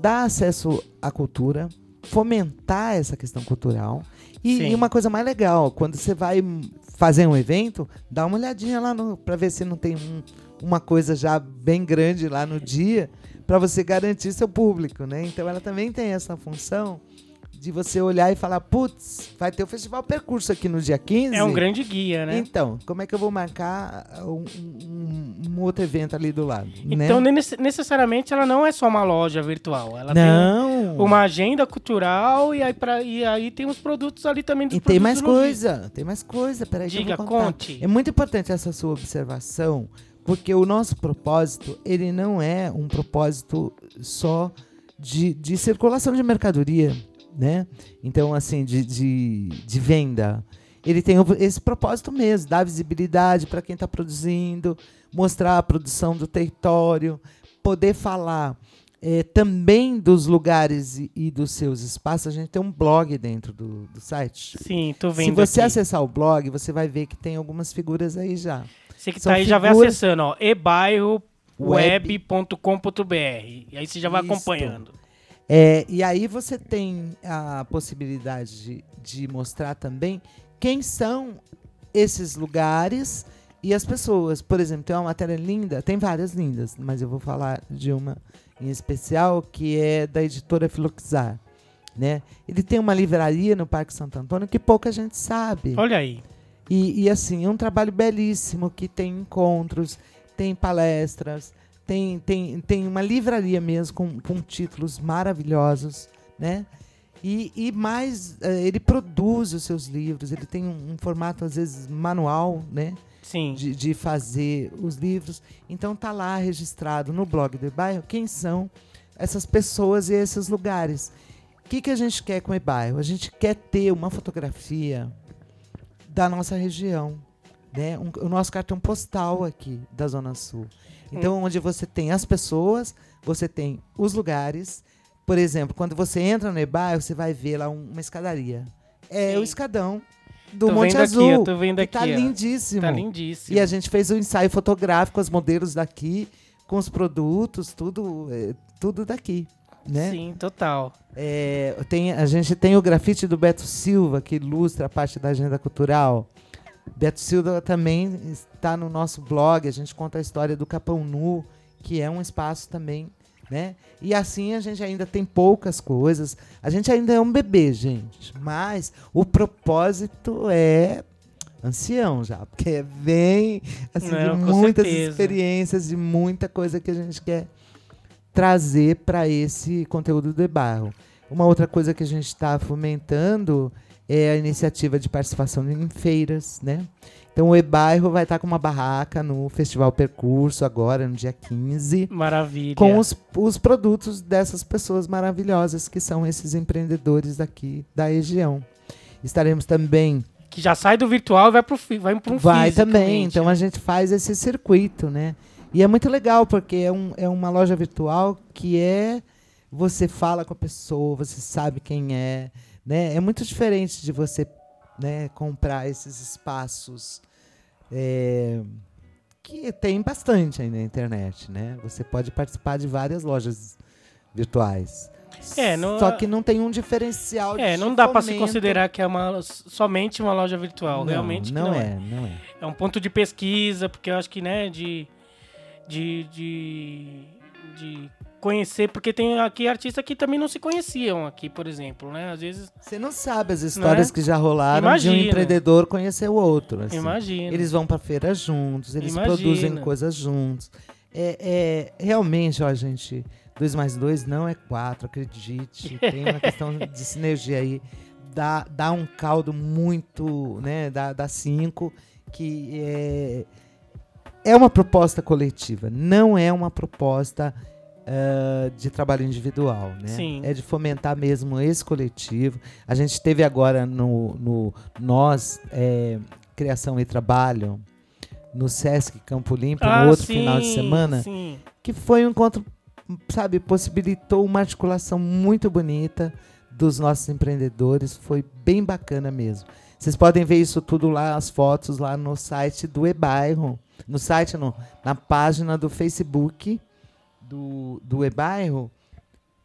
dar acesso à cultura, fomentar essa questão cultural. E, e uma coisa mais legal, quando você vai fazer um evento, dá uma olhadinha lá para ver se não tem um- uma coisa já bem grande lá no dia, para você garantir seu público, né? Então ela também tem essa função de você olhar e falar, putz, vai ter o Festival Percurso aqui no dia 15. É um grande guia, né? Então, como é que eu vou marcar um, um- um outro evento ali do lado? né? Então, nesse- necessariamente, ela não é só uma loja virtual. Ela não. tem uma agenda cultural e aí, pra, e aí tem os produtos ali também dos E tem mais coisa, tem mais coisa. Peraí, Diga, conte. É muito importante essa sua observação, porque o nosso propósito, ele não é um propósito só de, de circulação de mercadoria, né? Então, assim, de, de, de venda. Ele tem esse propósito mesmo, dar visibilidade para quem está produzindo, mostrar a produção do território, poder falar eh, também dos lugares e, e dos seus espaços. A gente tem um blog dentro do, do site. Sim, tô Se vendo você aqui. acessar o blog, você vai ver que tem algumas figuras aí já. Você que são tá aí já vai acessando, ó, ebairroweb.com.br. E aí você já vai Isto. acompanhando. É, e aí você tem a possibilidade de, de mostrar também quem são esses lugares e as pessoas. Por exemplo, tem uma matéria linda, tem várias lindas, mas eu vou falar de uma em especial que é da editora Filoxar. Né? Ele tem uma livraria no Parque Santo Antônio que pouca gente sabe. Olha aí. E, e, assim, é um trabalho belíssimo que tem encontros, tem palestras, tem, tem, tem uma livraria mesmo com, com títulos maravilhosos, né? E, e mais, eh, ele produz os seus livros, ele tem um, um formato, às vezes, manual, né? Sim. De, de fazer os livros. Então tá lá registrado no blog do bairro quem são essas pessoas e esses lugares. O que, que a gente quer com o bairro? A gente quer ter uma fotografia da nossa região, né? Um- o nosso cartão postal aqui da Zona Sul. Então, onde você tem as pessoas, você tem os lugares. Por exemplo, quando você entra no e-bairro, você vai ver lá um- uma escadaria. É Sim. o escadão do tô Monte Azul. aqui, tô vendo que aqui. tá ó. lindíssimo. Tá lindíssimo. E a gente fez o ensaio fotográfico, os modelos daqui, com os produtos, tudo, é, tudo daqui. Né? Sim, total. É, tem, a gente tem o grafite do Beto Silva, que ilustra a parte da agenda cultural. Beto Silva também está no nosso blog, a gente conta a história do Capão Nu, que é um espaço também, né? E assim a gente ainda tem poucas coisas. A gente ainda é um bebê, gente. Mas o propósito é ancião já, porque vem assim, Não, de muitas certeza. experiências, de muita coisa que a gente quer trazer para esse conteúdo do bairro. Uma outra coisa que a gente está fomentando é a iniciativa de participação em feiras, né? Então o E-Bairro vai estar com uma barraca no Festival Percurso agora, no dia 15, Maravilha. com os, os produtos dessas pessoas maravilhosas que são esses empreendedores daqui da região. Estaremos também Que já sai do virtual e vai fi- vai pro um Vai também. fisicamente, Então né? a gente faz esse circuito, né? E é muito legal, porque é, um, é uma loja virtual que é. Você fala com a pessoa, você sabe quem é. Né? É muito diferente de você né, comprar esses espaços. é, que tem bastante aí na internet, né? Você pode participar de várias lojas virtuais. É, não- Só que não tem um diferencial É, de não dá pra se considerar que é uma, somente uma loja virtual. Não, Realmente não, não, é, não é. É um ponto de pesquisa, porque eu acho que, né, de. De. De, de conhecer, porque tem aqui artistas que também não se conheciam aqui, por exemplo, né? Às vezes. Você não sabe as histórias Né? que já rolaram de um Imagina. empreendedor conhecer o outro. assim. Imagina. Eles vão pra feira juntos, eles Imagina. produzem coisas juntos. É, é, realmente, ó, gente, 2 mais 2 não é 4, acredite. Tem uma questão de sinergia aí. Dá, dá um caldo muito, né? Dá, dá cinco, que é, é uma proposta coletiva, não é uma proposta ah, de trabalho individual, né? Sim. É de fomentar mesmo esse coletivo. A gente teve agora no, no Nós, é, Criação e Trabalho, no Sesc Campo Limpo, Ah, no outro sim, final de semana, Sim. que foi um encontro, sabe, possibilitou uma articulação muito bonita dos nossos empreendedores, foi bem bacana mesmo. Vocês podem ver isso tudo lá, as fotos lá no site do E-Bairro, no site não, na página do Facebook do, do E-Bairro,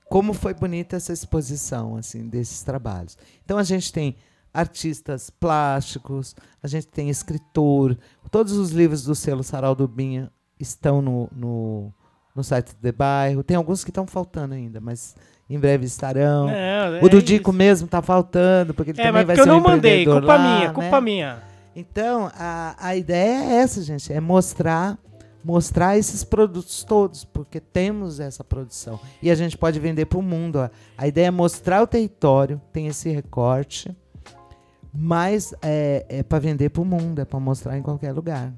como foi bonita essa exposição, assim, desses trabalhos. Então a gente tem artistas plásticos, a gente tem escritor, todos os livros do selo Sarau do Binha estão no, no, no site do Bairro. Tem alguns que estão faltando ainda, mas em breve estarão. Não, é o do Dico isso. mesmo está faltando, porque ele É, também mas vai eu ser um não mandei, culpa lá, minha, né? culpa minha. Então, a, a ideia é essa, gente, é mostrar mostrar esses produtos todos, porque temos essa produção e a gente pode vender para o mundo. ó. A ideia é mostrar o território, tem esse recorte, mas é, é para vender para o mundo, é para mostrar em qualquer lugar.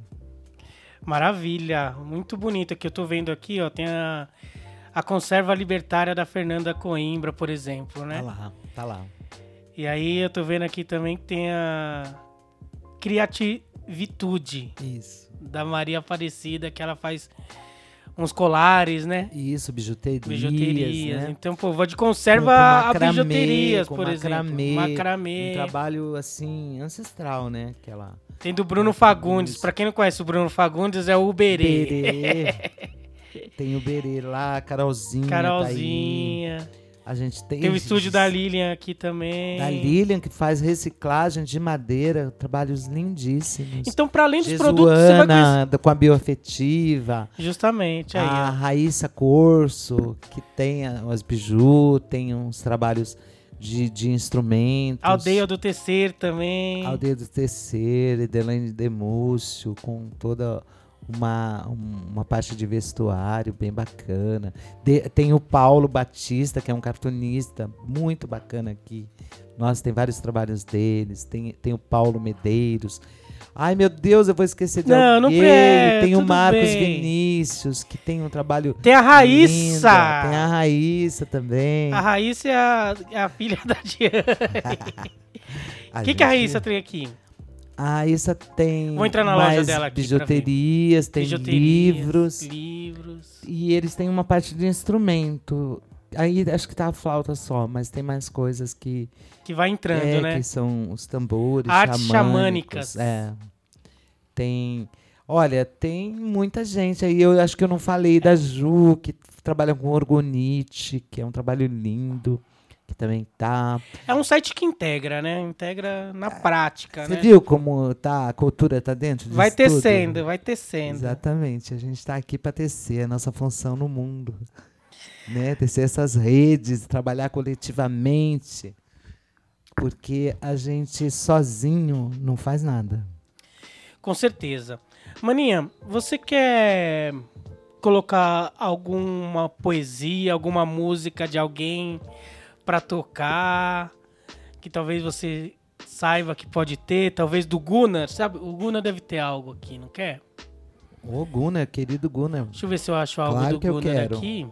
Maravilha, muito bonito aqui. Eu tô vendo aqui, ó, tem a, a conserva libertária da Fernanda Coimbra, por exemplo, né? Tá lá, tá lá. E aí eu tô vendo aqui também que tem a Criativitude Isso. da Maria Aparecida, que ela faz uns colares, né? Isso, bijuterias, Bijuterias. né? Então, pô, vou de conserva Com a macramê, bijuterias, por macramê, exemplo. Macramê. Um trabalho assim ancestral, né? Aquela Tem do Bruno Fagundes. Pra quem não conhece o Bruno Fagundes, é o Uberê. Berê. tem o Berê lá, a Carolzinha. Tá. Carolzinha. A gente tem. Tem o estúdio da Lilian aqui também. Da Lilian, que faz reciclagem de madeira, trabalhos lindíssimos. Então, para além dos produtos, você vai. Jesuana, com a bioafetiva. Justamente, aí. a ó. Raíssa Corso, que tem as biju, tem uns trabalhos de, de instrumentos. Aldeia do Tecer também. Aldeia do Terceiro, Edelaine Demúcio, com toda uma, um- uma parte de vestuário bem bacana. De- tem o Paulo Batista, que é um cartunista muito bacana aqui. Nossa, tem vários trabalhos deles. Tem, tem o Paulo Medeiros. Ai, meu Deus, eu vou esquecer de Não, não alguém. é, tem o Marcos bem. Vinícius, que tem um trabalho Tem a lindo. Raíssa. Tem a Raíssa também. A Raíssa é a, é a filha da Diane. O que, que a Raíssa tem aqui? A Raíssa tem Vou entrar na mais loja dela aqui bijuterias, tem Bijuterias, livros Livros. e eles têm uma parte de instrumento. Aí acho que tá a flauta só, mas tem mais coisas que, Que vai entrando, é, né? que são os tambores Artes xamânicas. É. Tem, olha, tem muita gente aí. Eu acho que eu não falei da Ju, que trabalha com orgonite, que é um trabalho lindo, também tá. É um site que integra, né? Integra na prática, Você né? viu como tá, a cultura tá dentro disso Vai tudo? tecendo, vai tecendo. Exatamente, a gente está aqui para tecer a nossa função no mundo, né? Tecer essas redes, trabalhar coletivamente, porque a gente sozinho não faz nada. Com certeza. Maninha, você quer colocar alguma poesia, alguma música de alguém pra tocar? Que talvez você saiba que pode ter, talvez do Gunnar, sabe? O Gunnar deve ter algo aqui, não quer? Ô, Gunnar, querido Gunnar. Deixa eu ver se eu acho algo Claro do que eu Gunnar quero. aqui.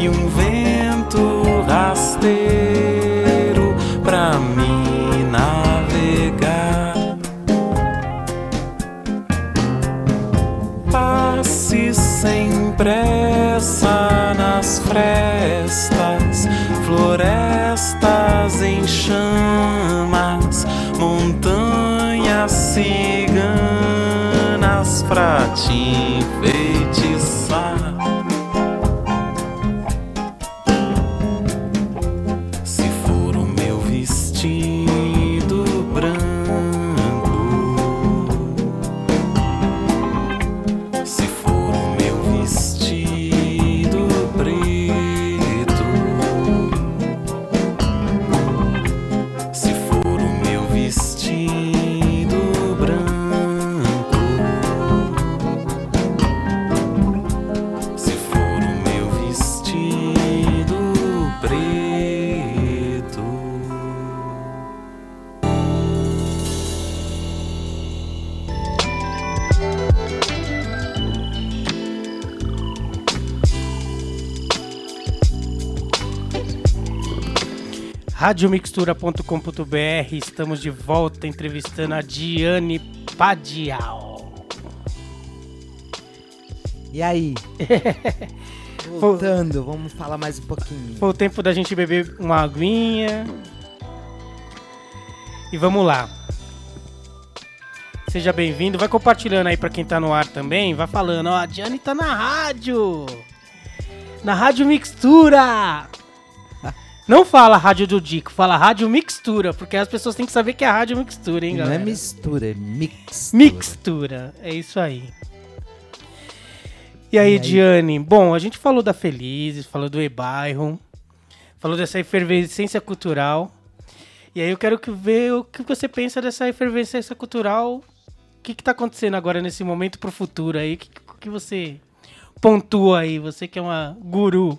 E um vento rasteiro pra me navegar. Passe sem pressa nas frestas, florestas em chamas, montanhas ciganas pra te enfeitiçar. radiomixtura.com.br, estamos de volta entrevistando a Diane Padial. E aí? Voltando, vamos falar mais um pouquinho. Foi o tempo da gente beber uma aguinha. E vamos lá. Seja bem-vindo. Vai compartilhando aí pra quem tá no ar também. Vai falando, ó, a Diane tá na rádio. Na Rádio Mixtura. Não fala Rádio do Dico, fala Rádio Mixtura, porque as pessoas têm que saber que é a Rádio Mixtura, hein, Não galera? é mistura, é mix. Mixtura, é isso aí. E aí, E aí? Diane? Bom, a gente falou da Felizes, falou do E-Bairro, falou dessa efervescência cultural. E aí eu quero que ver o que você pensa dessa efervescência cultural. O que, que tá acontecendo agora nesse momento pro futuro aí? O que, que você pontua aí? Você que é uma guru.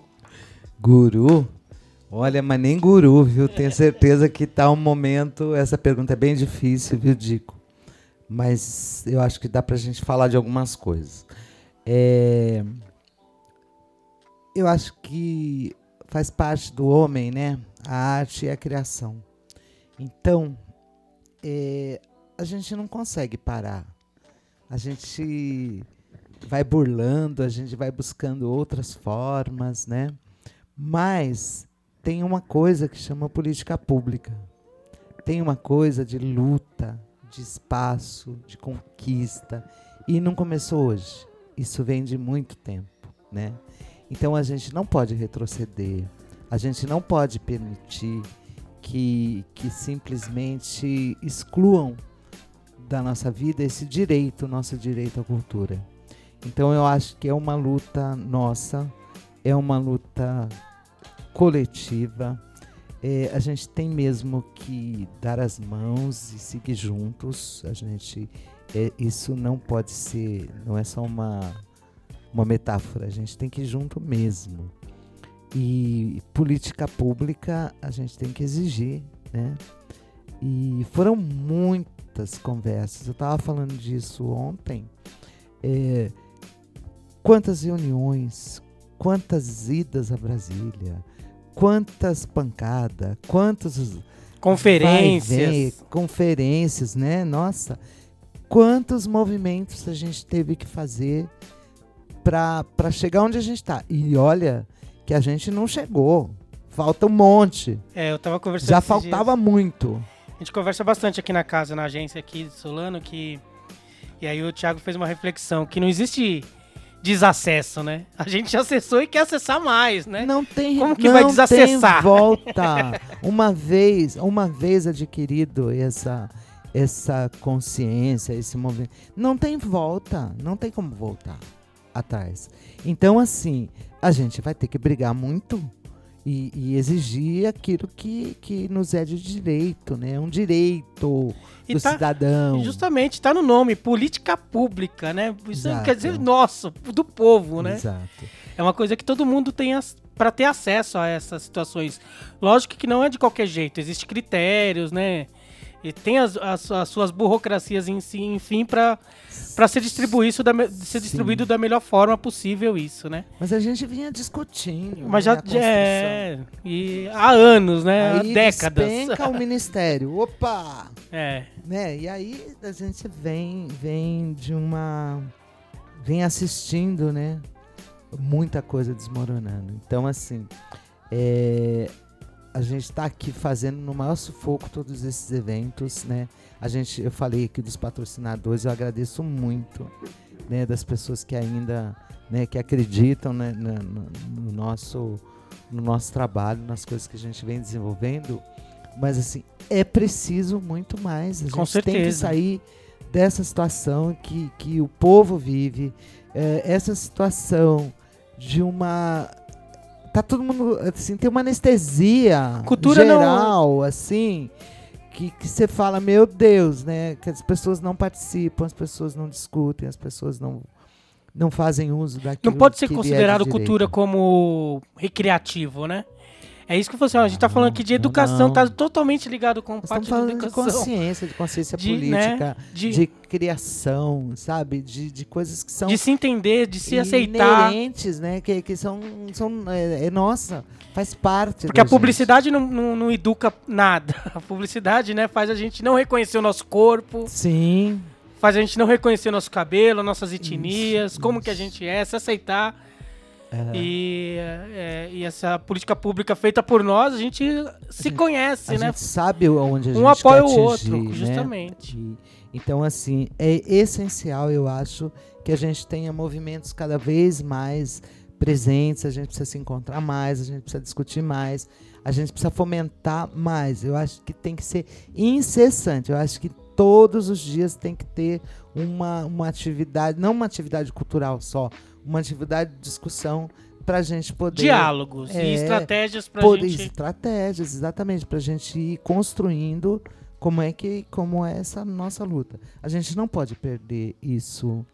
Guru? Olha, mas nem guru, viu? Tenho certeza que tá um momento. Essa pergunta é bem difícil, viu, Dico? Mas eu acho que dá pra gente falar de algumas coisas. É, Eu acho que faz parte do homem, né? A arte e a criação. Então, é, a gente não consegue parar. A gente vai burlando, a gente vai buscando outras formas, né? Mas tem uma coisa que chama política pública. Tem uma coisa de luta, de espaço, de conquista. E não começou hoje. Isso vem de muito tempo, né? Então a gente não pode retroceder. A gente não pode permitir que, que simplesmente excluam da nossa vida esse direito, nosso direito à cultura. Então eu acho que é uma luta nossa, é uma luta coletiva. É, a gente tem mesmo que dar as mãos e seguir juntos. A gente, é, isso não pode ser, não é só uma uma metáfora. A gente tem que ir junto mesmo. E política pública a gente tem que exigir, né? E foram muitas conversas. Eu estava falando disso ontem. É, quantas reuniões, quantas idas a Brasília, quantas pancadas, quantos Conferências. vem, conferências, né? Nossa, quantos movimentos a gente teve que fazer para chegar onde a gente está. E olha que a gente não chegou. Falta um monte. É, eu tava conversando Já faltava muito. A gente conversa bastante aqui na casa, na agência aqui de Solano, que. E aí o Thiago fez uma reflexão, que não existe desacesso, né? A gente acessou e quer acessar mais, né? Não tem Como que vai desacessar? Tem volta. uma vez, uma vez adquirido essa essa consciência, esse movimento, não tem volta, não tem como voltar atrás. Então assim, a gente vai ter que brigar muito e, e exigir aquilo que, que nos é de direito, né? Um direito E do tá- cidadão. Justamente, tá no nome, política pública, né? Isso Exato. quer dizer nosso, do povo, né? Exato. É uma coisa que todo mundo tem para ter acesso a essas situações. Lógico que não é de qualquer jeito, existem critérios, né? E tem as, as- as suas burocracias em si, enfim, para ser, distribuir isso da, ser Sim. distribuído da melhor forma possível isso, né? Mas a gente vinha discutindo. Mas já é, e há anos, né? há Aí décadas. despenca o ministério. Opa! É. né? E aí a gente vem, vem de uma. vem assistindo, né? Muita coisa desmoronando. Então, assim, é, a gente está aqui fazendo no maior sufoco todos esses eventos, né? A gente, eu falei aqui dos patrocinadores, eu agradeço muito, né? Das pessoas que ainda, né? Que acreditam né, no, no nosso, no nosso trabalho, nas coisas que a gente vem desenvolvendo. Mas assim, é preciso muito mais. A Com gente tem que certeza. sair dessa situação que, que o povo vive, é, essa situação de uma. Tá todo mundo. Assim, tem uma anestesia Cultura não- geral, assim, que você fala, meu Deus, né? Que as pessoas não participam, as pessoas não discutem, as pessoas não, não fazem uso daquilo Não pode ser é considerado cultura como recreativo, né? É isso que você, a gente tá falando aqui de educação, não. tá totalmente ligado com Nós parte de educação. consciência, de consciência De, política, De, de criação, sabe? De, de coisas que são de se entender, de se aceitar. inerentes, né? Que, que são, são é, é nossa, faz parte. Porque a publicidade não, não, não educa nada. A publicidade, né, faz a gente não reconhecer o nosso corpo, gente. Sim, faz a gente não reconhecer nosso cabelo, nossas etnias, como que a gente é, se aceitar. E, é, e essa política pública feita por nós, a gente se gente- conhece, a né? gente sabe onde a gente Um apoia o outro, né? justamente. E, Então, assim, é essencial, eu acho, que a gente tenha movimentos cada vez mais presentes, a gente precisa se encontrar mais, a gente precisa discutir mais, a gente precisa fomentar mais. Eu acho que tem que ser incessante. Eu acho que todos os dias tem que ter uma, uma atividade, não uma atividade cultural só, uma atividade de discussão para a gente poder. Diálogos É, e estratégias pra Por- gente. Estratégias, exatamente, para a gente ir construindo como é que como é essa nossa luta. A gente não pode perder isso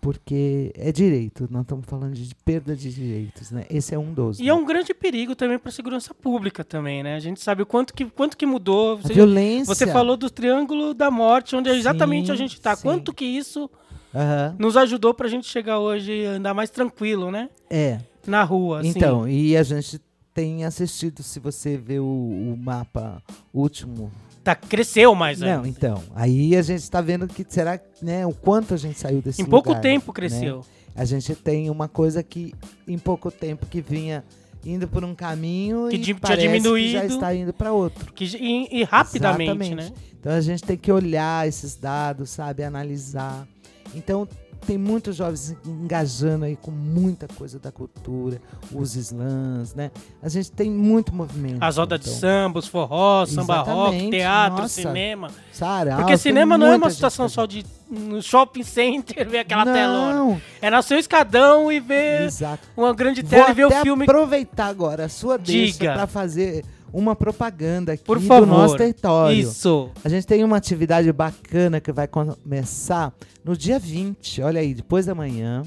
porque é direito. Nós estamos falando de perda de direitos, né? Esse é um dos. E é um grande perigo também para a segurança pública também, né? A gente sabe o quanto que, quanto que mudou. a Você, violência. você falou do Triângulo da Morte, onde exatamente a gente tá. sim. Quanto que isso Aham. nos ajudou pra gente chegar hoje e andar mais tranquilo, né? É. Na rua, assim. Então, e a gente tem assistido, se você vê o, o mapa último. Tá, cresceu mais Não, ainda. então. Aí a gente está vendo que será né, o quanto a gente saiu desse Em pouco lugar, tempo né? cresceu. A gente tem uma coisa que em pouco tempo que vinha indo por um caminho Que e parece que já diminuído. está indo para outro. Que, e, e rapidamente, Exatamente. né? Então a gente tem que olhar esses dados, sabe, analisar. Então tem muitos jovens engajando aí com muita coisa da cultura, os slams, né? A gente tem muito movimento. As rodas de então. samba, os forró, samba rock, teatro, nossa. cinema. Sarau, Porque cinema não é uma situação só de no shopping center ver aquela telona. Não, É nascer o escadão e ver exato. uma grande Vou tela e ver o filme. aproveitar agora a sua deixa para fazer uma propaganda aqui Por do favor. nosso território. Isso. A gente tem uma atividade bacana que vai começar no dia 20, olha aí, depois da manhã.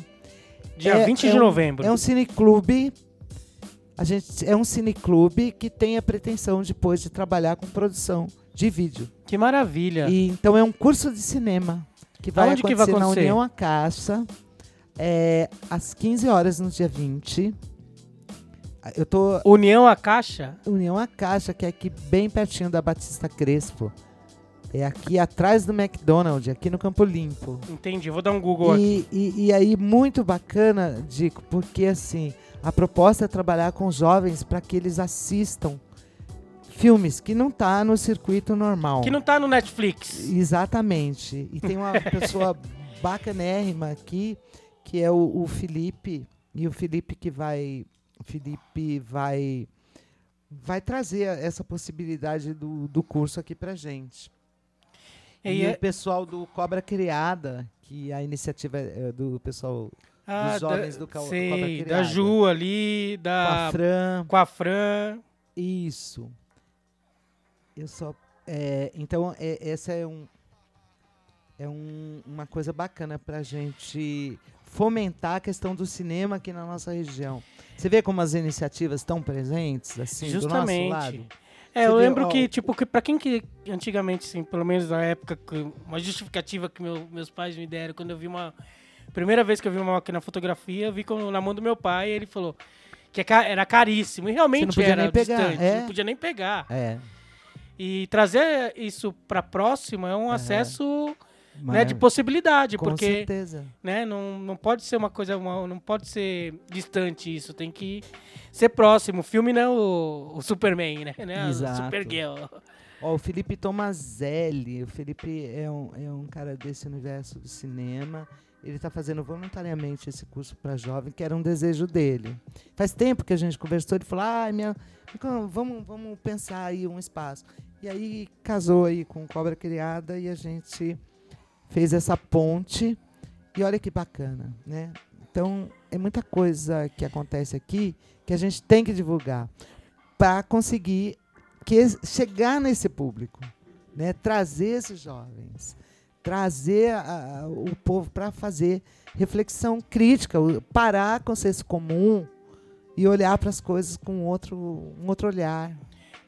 Dia É- 20 é de um- novembro. É um cineclube. A gente é um cineclube que tem a pretensão depois de trabalhar com produção de vídeo. Que maravilha. E, então é um curso de cinema que vai, Aonde que acontecer, vai na acontecer? União Acaixa é, às 15 horas no dia 20. Eu tô União a Caixa? União Acaixa, que é aqui bem pertinho da Batista Crespo. É aqui atrás do McDonald's, aqui no Campo Limpo. Entendi, vou dar um Google aqui. E, e, e aí, muito bacana, Dico, porque assim, a proposta é trabalhar com jovens para que eles assistam filmes que não tá no circuito normal. Que não tá no Netflix. Exatamente. E tem uma pessoa bacanérrima aqui, que é o, o Felipe, e o Felipe que vai. Felipe vai. Vai trazer essa possibilidade do, do curso aqui pra gente. E E, é- o pessoal do Cobra Criada, que a iniciativa é do pessoal Ah, dos jovens do Ca- sei, Cobra da Criada. Ju ali, com a da Fran. com a Fran. Isso. Eu só. é, então, é, essa é um. É um- uma coisa bacana pra gente fomentar a questão do cinema aqui na nossa região. Você vê como as iniciativas estão presentes, assim, do nosso Justamente. lado? É, Você eu lembro que, tipo, que pra quem que antigamente, assim, pelo menos na época, uma justificativa que meu- meus pais me deram, quando eu vi uma. Primeira vez que eu vi uma máquina fotografia, eu vi com, na mão do meu pai e ele falou que é era caríssimo. E realmente podia era nem pegar, distante, é. não podia nem pegar. É. E trazer isso pra próxima é um acesso né, de mas- possibilidade, Com porque certeza. né, não, não pode ser uma coisa, uma- não pode ser distante isso, tem que ser próximo. O filme não é o, o Superman, né? né, Exato. Supergirl. Ó, o Felipe Tomazelli. O Felipe é um, é um cara desse universo do cinema. Ele está fazendo voluntariamente esse curso para jovem, que era um desejo dele. Faz tempo que a gente conversou, ele falou: ah, minha, vamos, vamos pensar aí um espaço. E aí casou aí com Cobra Criada e a gente fez essa ponte. E olha que bacana, né? Então, é muita coisa que acontece aqui que a gente tem que divulgar para conseguir que chegar nesse público, né? Trazer esses jovens, trazer a- o povo para fazer reflexão crítica, parar com o senso comum e olhar para as coisas com outro, um outro olhar.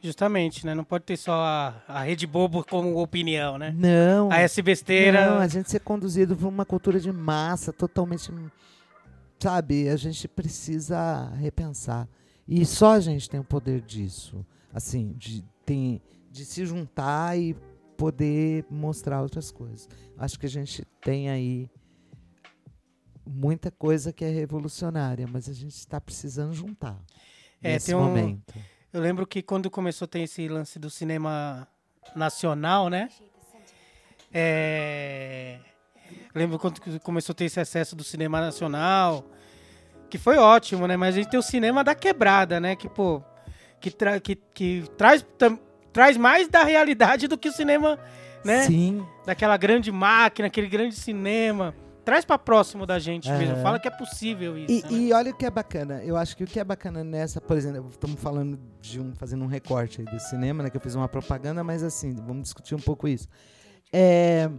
Justamente, né? Não pode ter só a, a Rede Bobo como opinião, né? Não. A S besteira. Não, a gente ser conduzido por uma cultura de massa totalmente. Sabe, a gente precisa repensar. E só a gente tem o poder disso. Assim, de, tem, de se juntar e poder mostrar outras coisas. Acho que a gente tem aí muita coisa que é revolucionária, mas a gente está precisando juntar. É, nesse um- momento. Eu lembro que quando começou a ter esse lance do cinema nacional, né? É... Lembro quando começou a ter esse acesso do cinema nacional, que foi ótimo, né? Mas a gente tem o cinema da quebrada, né? Que, pô, que, tra que, que traz, traz mais da realidade do que o cinema, né? Sim. Daquela grande máquina, aquele grande cinema. Traz pra próximo da gente mesmo. Aham. Fala que é possível isso. E, né? e olha o que é bacana. Eu acho que o que é bacana nessa, por exemplo, estamos falando de um, fazendo um recorte aí do cinema, né? Que eu fiz uma propaganda, mas assim, vamos discutir um pouco isso. É,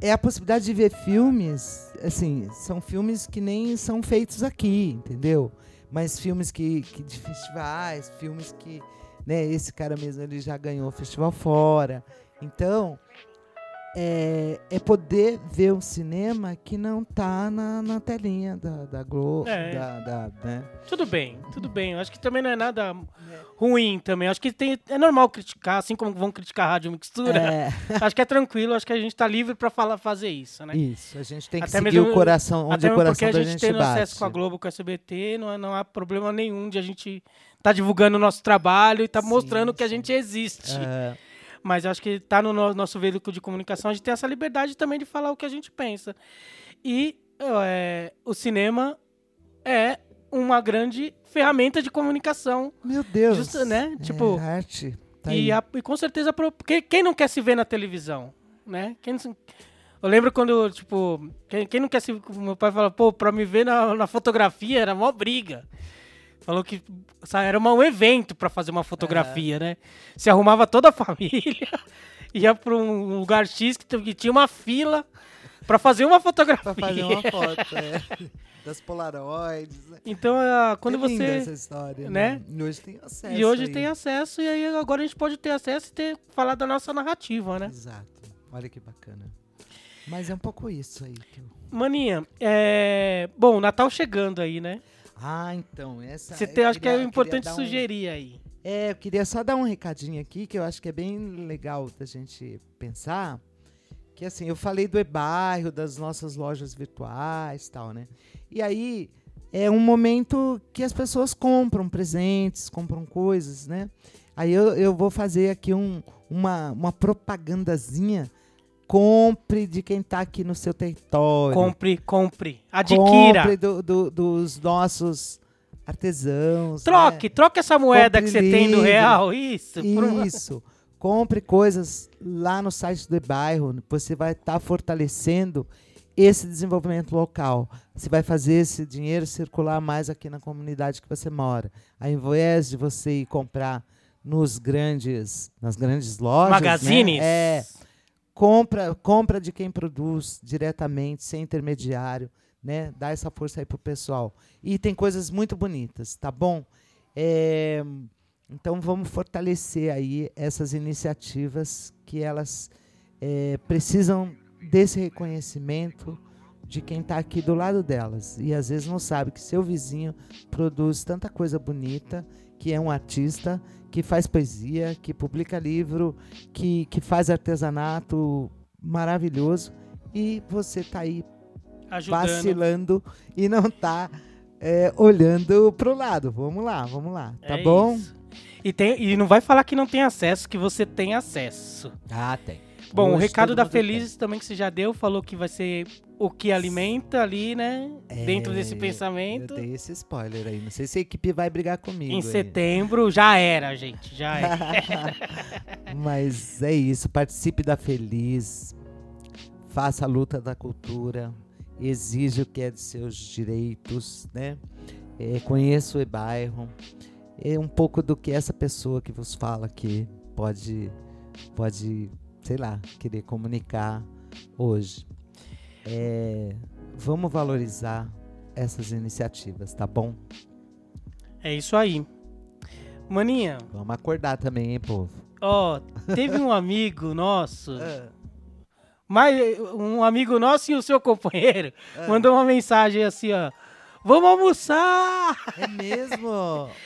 é a possibilidade de ver filmes, assim, são filmes que nem são feitos aqui, entendeu? Mas filmes que, que de festivais, filmes que, né? Esse cara mesmo ele já ganhou festival fora. Então é, é poder ver um cinema que não tá na, na telinha da, da Globo, É. da, da- né? Tudo bem, tudo bem. Eu acho que também não é nada ruim também. Eu acho que tem, é normal criticar, assim como vão criticar a rádio mixtura. É, Acho que é tranquilo, acho que a gente tá livre pra falar, fazer isso, né? isso, a gente tem que Até seguir mesmo- o coração, onde Até o porque coração a da gente, gente tendo bate. acesso com a Globo, com a SBT, não, há- não há problema nenhum de a gente tá divulgando o nosso trabalho e tá Sim, mostrando que a sim. gente existe. É, Mas acho que tá no no- nosso veículo de comunicação, a gente tem essa liberdade também de falar o que a gente pensa. E é, o cinema é uma grande ferramenta de comunicação. meu Deus. Justo, né? É, Tipo, arte. Tá e, a- e com certeza, pro- quem, não quer se ver na televisão, né? Quem eu lembro quando, tipo, quem, quem não quer se... Meu pai falou, pô, pra me ver na, na fotografia era mó briga. Falou que era um evento pra fazer uma fotografia, né? Se arrumava toda a família, ia pra um lugar X que, tinha uma fila pra fazer uma fotografia. Pra fazer uma foto, é. Das Polaroids. né? Então, ah, quando linda você... essa história, né? né? E hoje tem acesso. E hoje aí. tem acesso, e aí agora a gente pode ter acesso e ter, falar da nossa narrativa, né? Exato. Olha que bacana. Mas é um pouco isso aí. Maninha, é... Bom, Natal chegando aí, né? Ah, então, essa... Você tem, acho que queria- é eu importante dar um- sugerir aí. É, eu queria só dar um recadinho aqui, que eu acho que é bem legal da gente pensar. Que assim, eu falei do e-bairro, das nossas lojas virtuais e tal, né? E aí é um momento que as pessoas compram presentes, compram coisas, né? Aí eu, eu vou fazer aqui um, uma, uma propagandazinha. Compre de quem tá aqui no seu território. Compre, compre. Adquira. Compre do- do- dos nossos artesãos. Troque, troque essa moeda Compre que você tem do real. Isso. por Isso. Compre coisas lá no site do bairro. Você vai estar fortalecendo esse desenvolvimento local. Você vai fazer esse dinheiro circular mais aqui na comunidade que você mora. Ao invés de você ir comprar nos grandes, nas grandes lojas, né? Magazines. É, compra, compra de quem produz diretamente, sem intermediário, né? Dá essa força aí pro pessoal. E tem coisas muito bonitas, tá bom? É, então vamos fortalecer aí essas iniciativas que elas é, precisam desse reconhecimento de quem está aqui do lado delas. E às vezes não sabe que seu vizinho produz tanta coisa bonita, que é um artista, que faz poesia, que publica livro, que, que faz artesanato maravilhoso. E você está aí Ajudando. vacilando e não está olhando para o lado. Vamos lá, vamos lá. Tá É bom? isso. E, tem, e não vai falar que não tem acesso, que você tem acesso. Ah, tem. Bom, o recado da Felizes também que você já deu, falou que vai ser o que alimenta ali, né? tem. Dentro É, desse Eu pensamento. dei esse spoiler aí. Não sei se a equipe vai brigar comigo. Em aí. setembro já era, gente. Já era. Mas é isso. Participe da Feliz. Faça a luta da cultura. Exige o que é de seus direitos, né? É, conheça o e-bairro. É um pouco do que essa pessoa que vos fala aqui pode, pode, sei lá, querer comunicar hoje. É, vamos valorizar essas iniciativas, tá bom? É isso aí. Maninha, Vamos acordar também, hein, povo? ó, teve um amigo nosso, mas um amigo nosso e o seu companheiro mandou uma mensagem assim, ó. Vamos almoçar! É mesmo?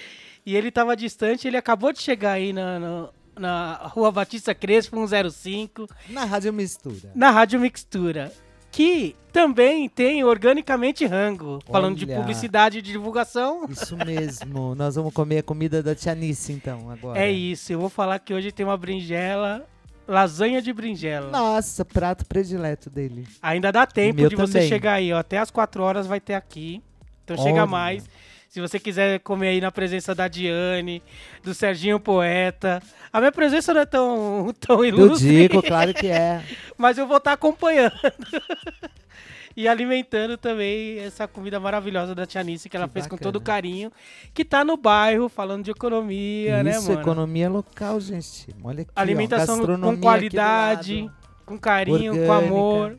E ele tava distante, ele acabou de chegar aí na, na, na Rua Batista Crespo 105, Na Rádio Mistura. na Rádio Mixtura. Que também tem organicamente rango. Falando de Olha. publicidade e de divulgação. Isso mesmo. Nós vamos comer a comida da Tia Nice, então, agora. É isso, eu vou falar que hoje tem uma berinjela lasanha de berinjela. Nossa, prato predileto dele. Ainda dá tempo de você também. chegar aí, ó. Até as 4 horas vai ter aqui. Então chega Olha. mais. Se você quiser comer aí na presença da Diane, do Serginho Poeta. A minha presença não é tão, tão ilustre, Dico, claro que é. mas eu vou estar acompanhando. e alimentando também essa comida maravilhosa da Tia Nice, que ela Que fez com bacana. todo carinho. Que tá no bairro, falando de economia, né, Isso, mano? economia local, gente. Olha aqui, ó, Alimentação gastronomia com qualidade, com carinho, com Orgânica. amor.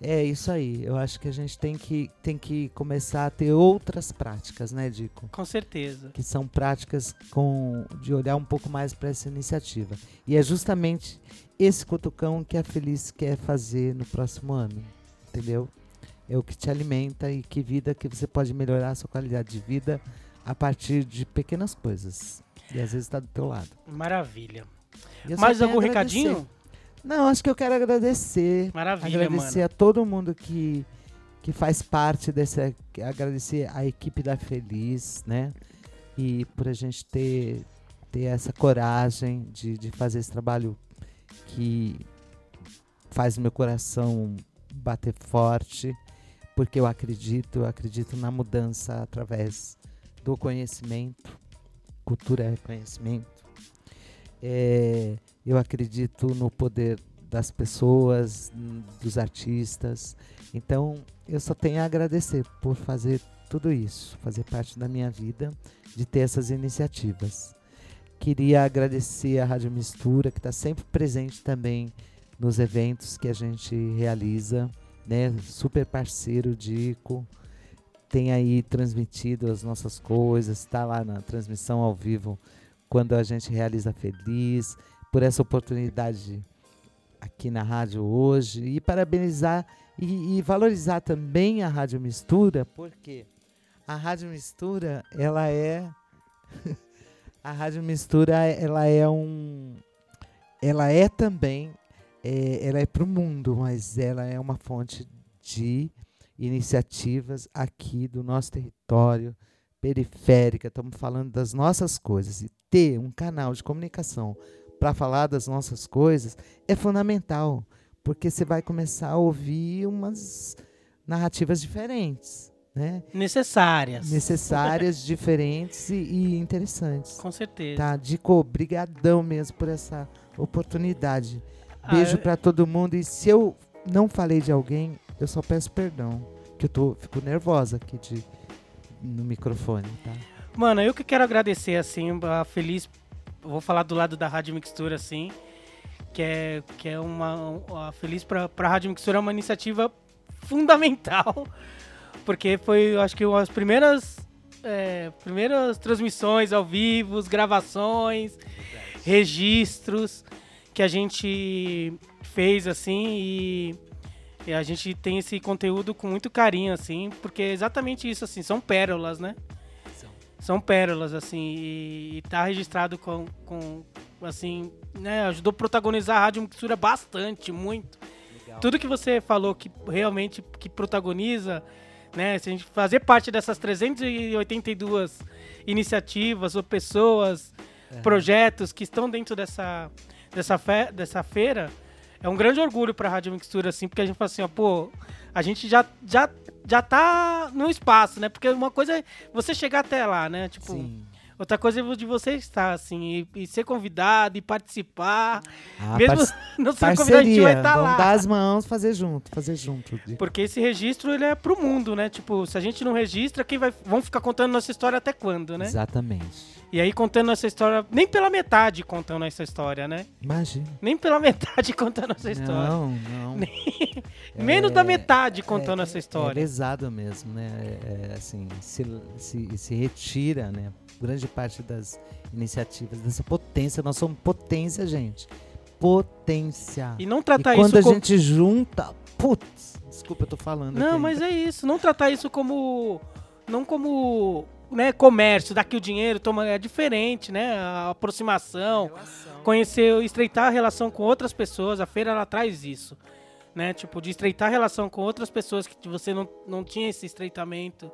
É isso aí. Eu acho que a gente tem que, tem que começar a ter outras práticas, né, Dico? Com certeza. Que são práticas com de olhar um pouco mais para essa iniciativa. E é justamente esse cutucão que a Feliz quer fazer no próximo ano. Entendeu? É o que te alimenta e que vida que você pode melhorar a sua qualidade de vida a partir de pequenas coisas. E às vezes está do teu lado. Maravilha. Mais algum recadinho? Não, acho que eu quero agradecer. Maravilha, agradecer mano. a todo mundo que, que faz parte dessa. Agradecer a equipe da Feliz, né? E por a gente ter, ter essa coragem de, de fazer esse trabalho que faz meu coração bater forte, porque eu acredito, eu acredito na mudança através do conhecimento. Cultura é conhecimento. É, eu acredito no poder das pessoas, dos artistas. Então, eu só tenho a agradecer por fazer tudo isso, fazer parte da minha vida, de ter essas iniciativas. Queria agradecer a Rádio Mistura, que está sempre presente também nos eventos que a gente realiza, né? Super parceiro, Dico. Tem aí transmitido as nossas coisas, está lá na transmissão ao vivo quando a gente realiza Feliz, por essa oportunidade aqui na rádio hoje e parabenizar e, e valorizar também a Rádio Mistura, porque a Rádio Mistura, ela é a Rádio Mistura, ela é um ela é também é, ela é para o mundo, mas ela é uma fonte de iniciativas aqui do nosso território periférica, estamos falando das nossas coisas. E ter um canal de comunicação para falar das nossas coisas é fundamental, porque você vai começar a ouvir umas narrativas diferentes, né? Necessárias. Necessárias, diferentes e, e interessantes. Com certeza. Tá, Dico, brigadão mesmo por essa oportunidade. Beijo Ah, pra todo mundo e se eu não falei de alguém, eu só peço perdão, que eu tô fico nervosa aqui de no microfone, tá? Mano, eu que quero agradecer, assim, a Feliz. Vou falar do lado da Rádio Mixtura, assim. Que é, que é uma. A Feliz pra, pra Rádio Mixtura é uma iniciativa fundamental. Porque foi, acho que, as primeiras. é, primeiras transmissões ao vivo, gravações, registros que a gente fez, assim, e. E a gente tem esse conteúdo com muito carinho, assim, porque é exatamente isso, assim, são pérolas, né? São pérolas, assim, e, e tá registrado com, com, assim, né, ajudou a protagonizar a Rádio Mixtura bastante, muito. Tudo que você falou que realmente que protagoniza, né, se a gente fazer parte dessas 382 iniciativas ou pessoas, projetos que estão dentro dessa, dessa, fe, dessa feira, é um grande orgulho pra Rádio Mixtura, assim, porque a gente fala assim, ó, pô, a gente já, já, já tá no espaço, né? Porque uma coisa é você chegar até lá, né? Tipo, Sim. outra coisa é de você estar, assim, e, e ser convidado e participar. Ah, Mesmo parce- não sendo convidado, a gente vai parceria, estar vamos lá. dar as mãos, fazer junto, fazer junto. Porque esse registro, ele é pro mundo, né? Tipo, se a gente não registra, quem vai... Vão ficar contando nossa história até quando, né? Exatamente. E aí, contando nossa história... Nem pela metade contando nossa história, né? Imagina. Nem pela metade contando nossa história. Não, não. Menos É, da metade contando essa É história. pesado mesmo, né? É, é, assim, se, se, se retira, né? Grande parte das iniciativas, dessa potência. Nós somos potência, gente. Potência. E não E tratar quando isso a como... gente junta. Putz, desculpa, eu tô falando. Não, mas é isso. Não tratar isso como... Não como... Né, comércio, daqui o dinheiro, toma, é diferente, né? A aproximação, conhecer, estreitar a relação com outras pessoas, a feira ela traz isso, né? Tipo, de estreitar a relação com outras pessoas que você não, não tinha esse estreitamento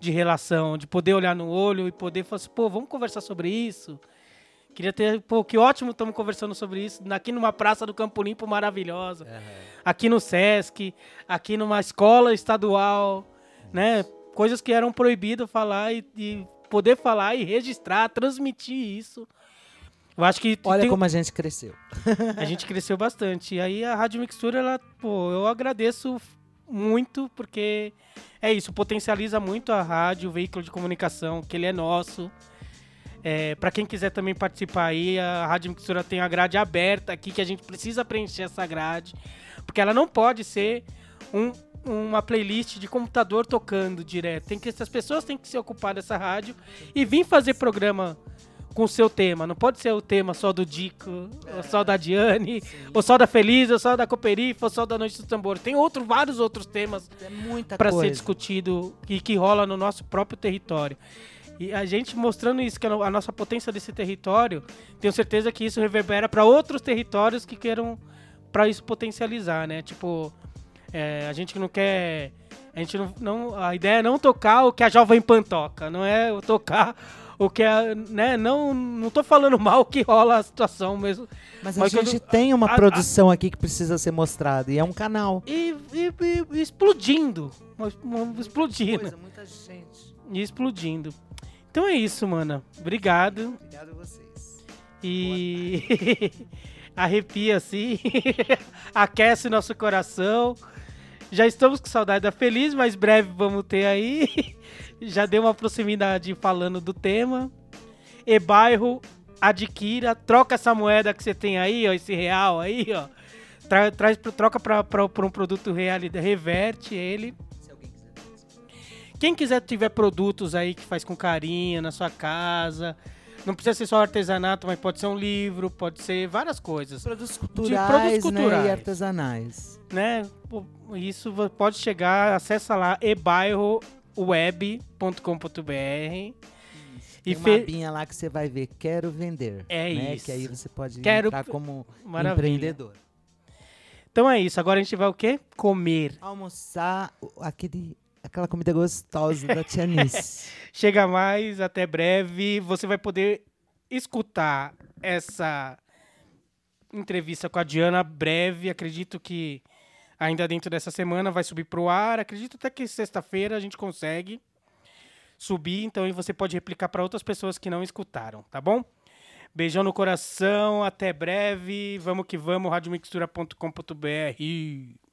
de relação, de poder olhar no olho e poder falar assim, pô, vamos conversar sobre isso. Queria ter, pô, que ótimo estamos conversando sobre isso, aqui numa praça do Campo Limpo maravilhosa, aqui no Sesc, aqui numa escola estadual, né? Coisas que eram proibidas falar e, e poder falar e registrar, transmitir isso. Eu acho que Olha tem- como a gente cresceu. a gente cresceu bastante. E aí a Rádio Mixtura, ela, pô, eu agradeço muito, porque é isso, potencializa muito a rádio, o veículo de comunicação, que ele é nosso. É, para quem quiser também participar aí, a Rádio Mixtura tem a grade aberta aqui, que a gente precisa preencher essa grade. Porque ela não pode ser um- uma playlist de computador tocando direto. Tem que, as pessoas têm que se ocupar dessa rádio e vir fazer programa com o seu tema. Não pode ser o tema só do Dico, ou só da Diane, ou só da Feliz, ou só da Cooperifa, ou só da Noite dos Tambores. Tem outro, vários outros temas É para ser discutido e que rola no nosso próprio território. E a gente mostrando isso, que a nossa potência desse território, tenho certeza que isso reverbera para outros territórios que queiram para isso potencializar, né? Tipo, é, a gente não quer. A gente não, não. A ideia é não tocar o que a Jovem Pan toca, não é tocar o que a. Né? Não, não tô falando mal que rola a situação mesmo. Mas a Mas gente quando- tem uma a- a- produção aqui que precisa ser mostrada. E é um canal. E, e- e- e explodindo. Explodindo. muita gente. E explodindo. Então é isso, mano. Obrigado. Obrigado a vocês. E arrepia assim, aquece nosso coração. Já estamos com saudade da Feliz, mas breve vamos ter aí. Já deu uma proximidade falando do tema. E bairro, adquira, troca essa moeda que você tem aí, ó, esse real aí, ó. Tra- traz, troca para um produto real, e reverte ele. Quem quiser tiver produtos aí que faz com carinho na sua casa, não precisa ser só artesanato, mas pode ser um livro, pode ser várias coisas, Produtos produtos culturais, né? culturais. E artesanais. né? Isso pode chegar, acessa lá ebairroweb.com.br e Tem uma abinha lá que você vai ver, quero vender. É né? isso. Que aí você pode Quero- entrar como Maravilha. empreendedor. Então é isso, agora a gente vai o quê? Comer. Almoçar aquele, aquela comida gostosa da Tia Nice. Chega mais, até breve. Você vai poder escutar essa entrevista com a Diana breve. Acredito que ainda dentro dessa semana vai subir pro ar. Acredito até que sexta-feira a gente consegue subir. Então aí você pode replicar para outras pessoas que não escutaram, tá bom? Beijão no coração, até breve. Vamos que vamos, radiomixtura.com.br.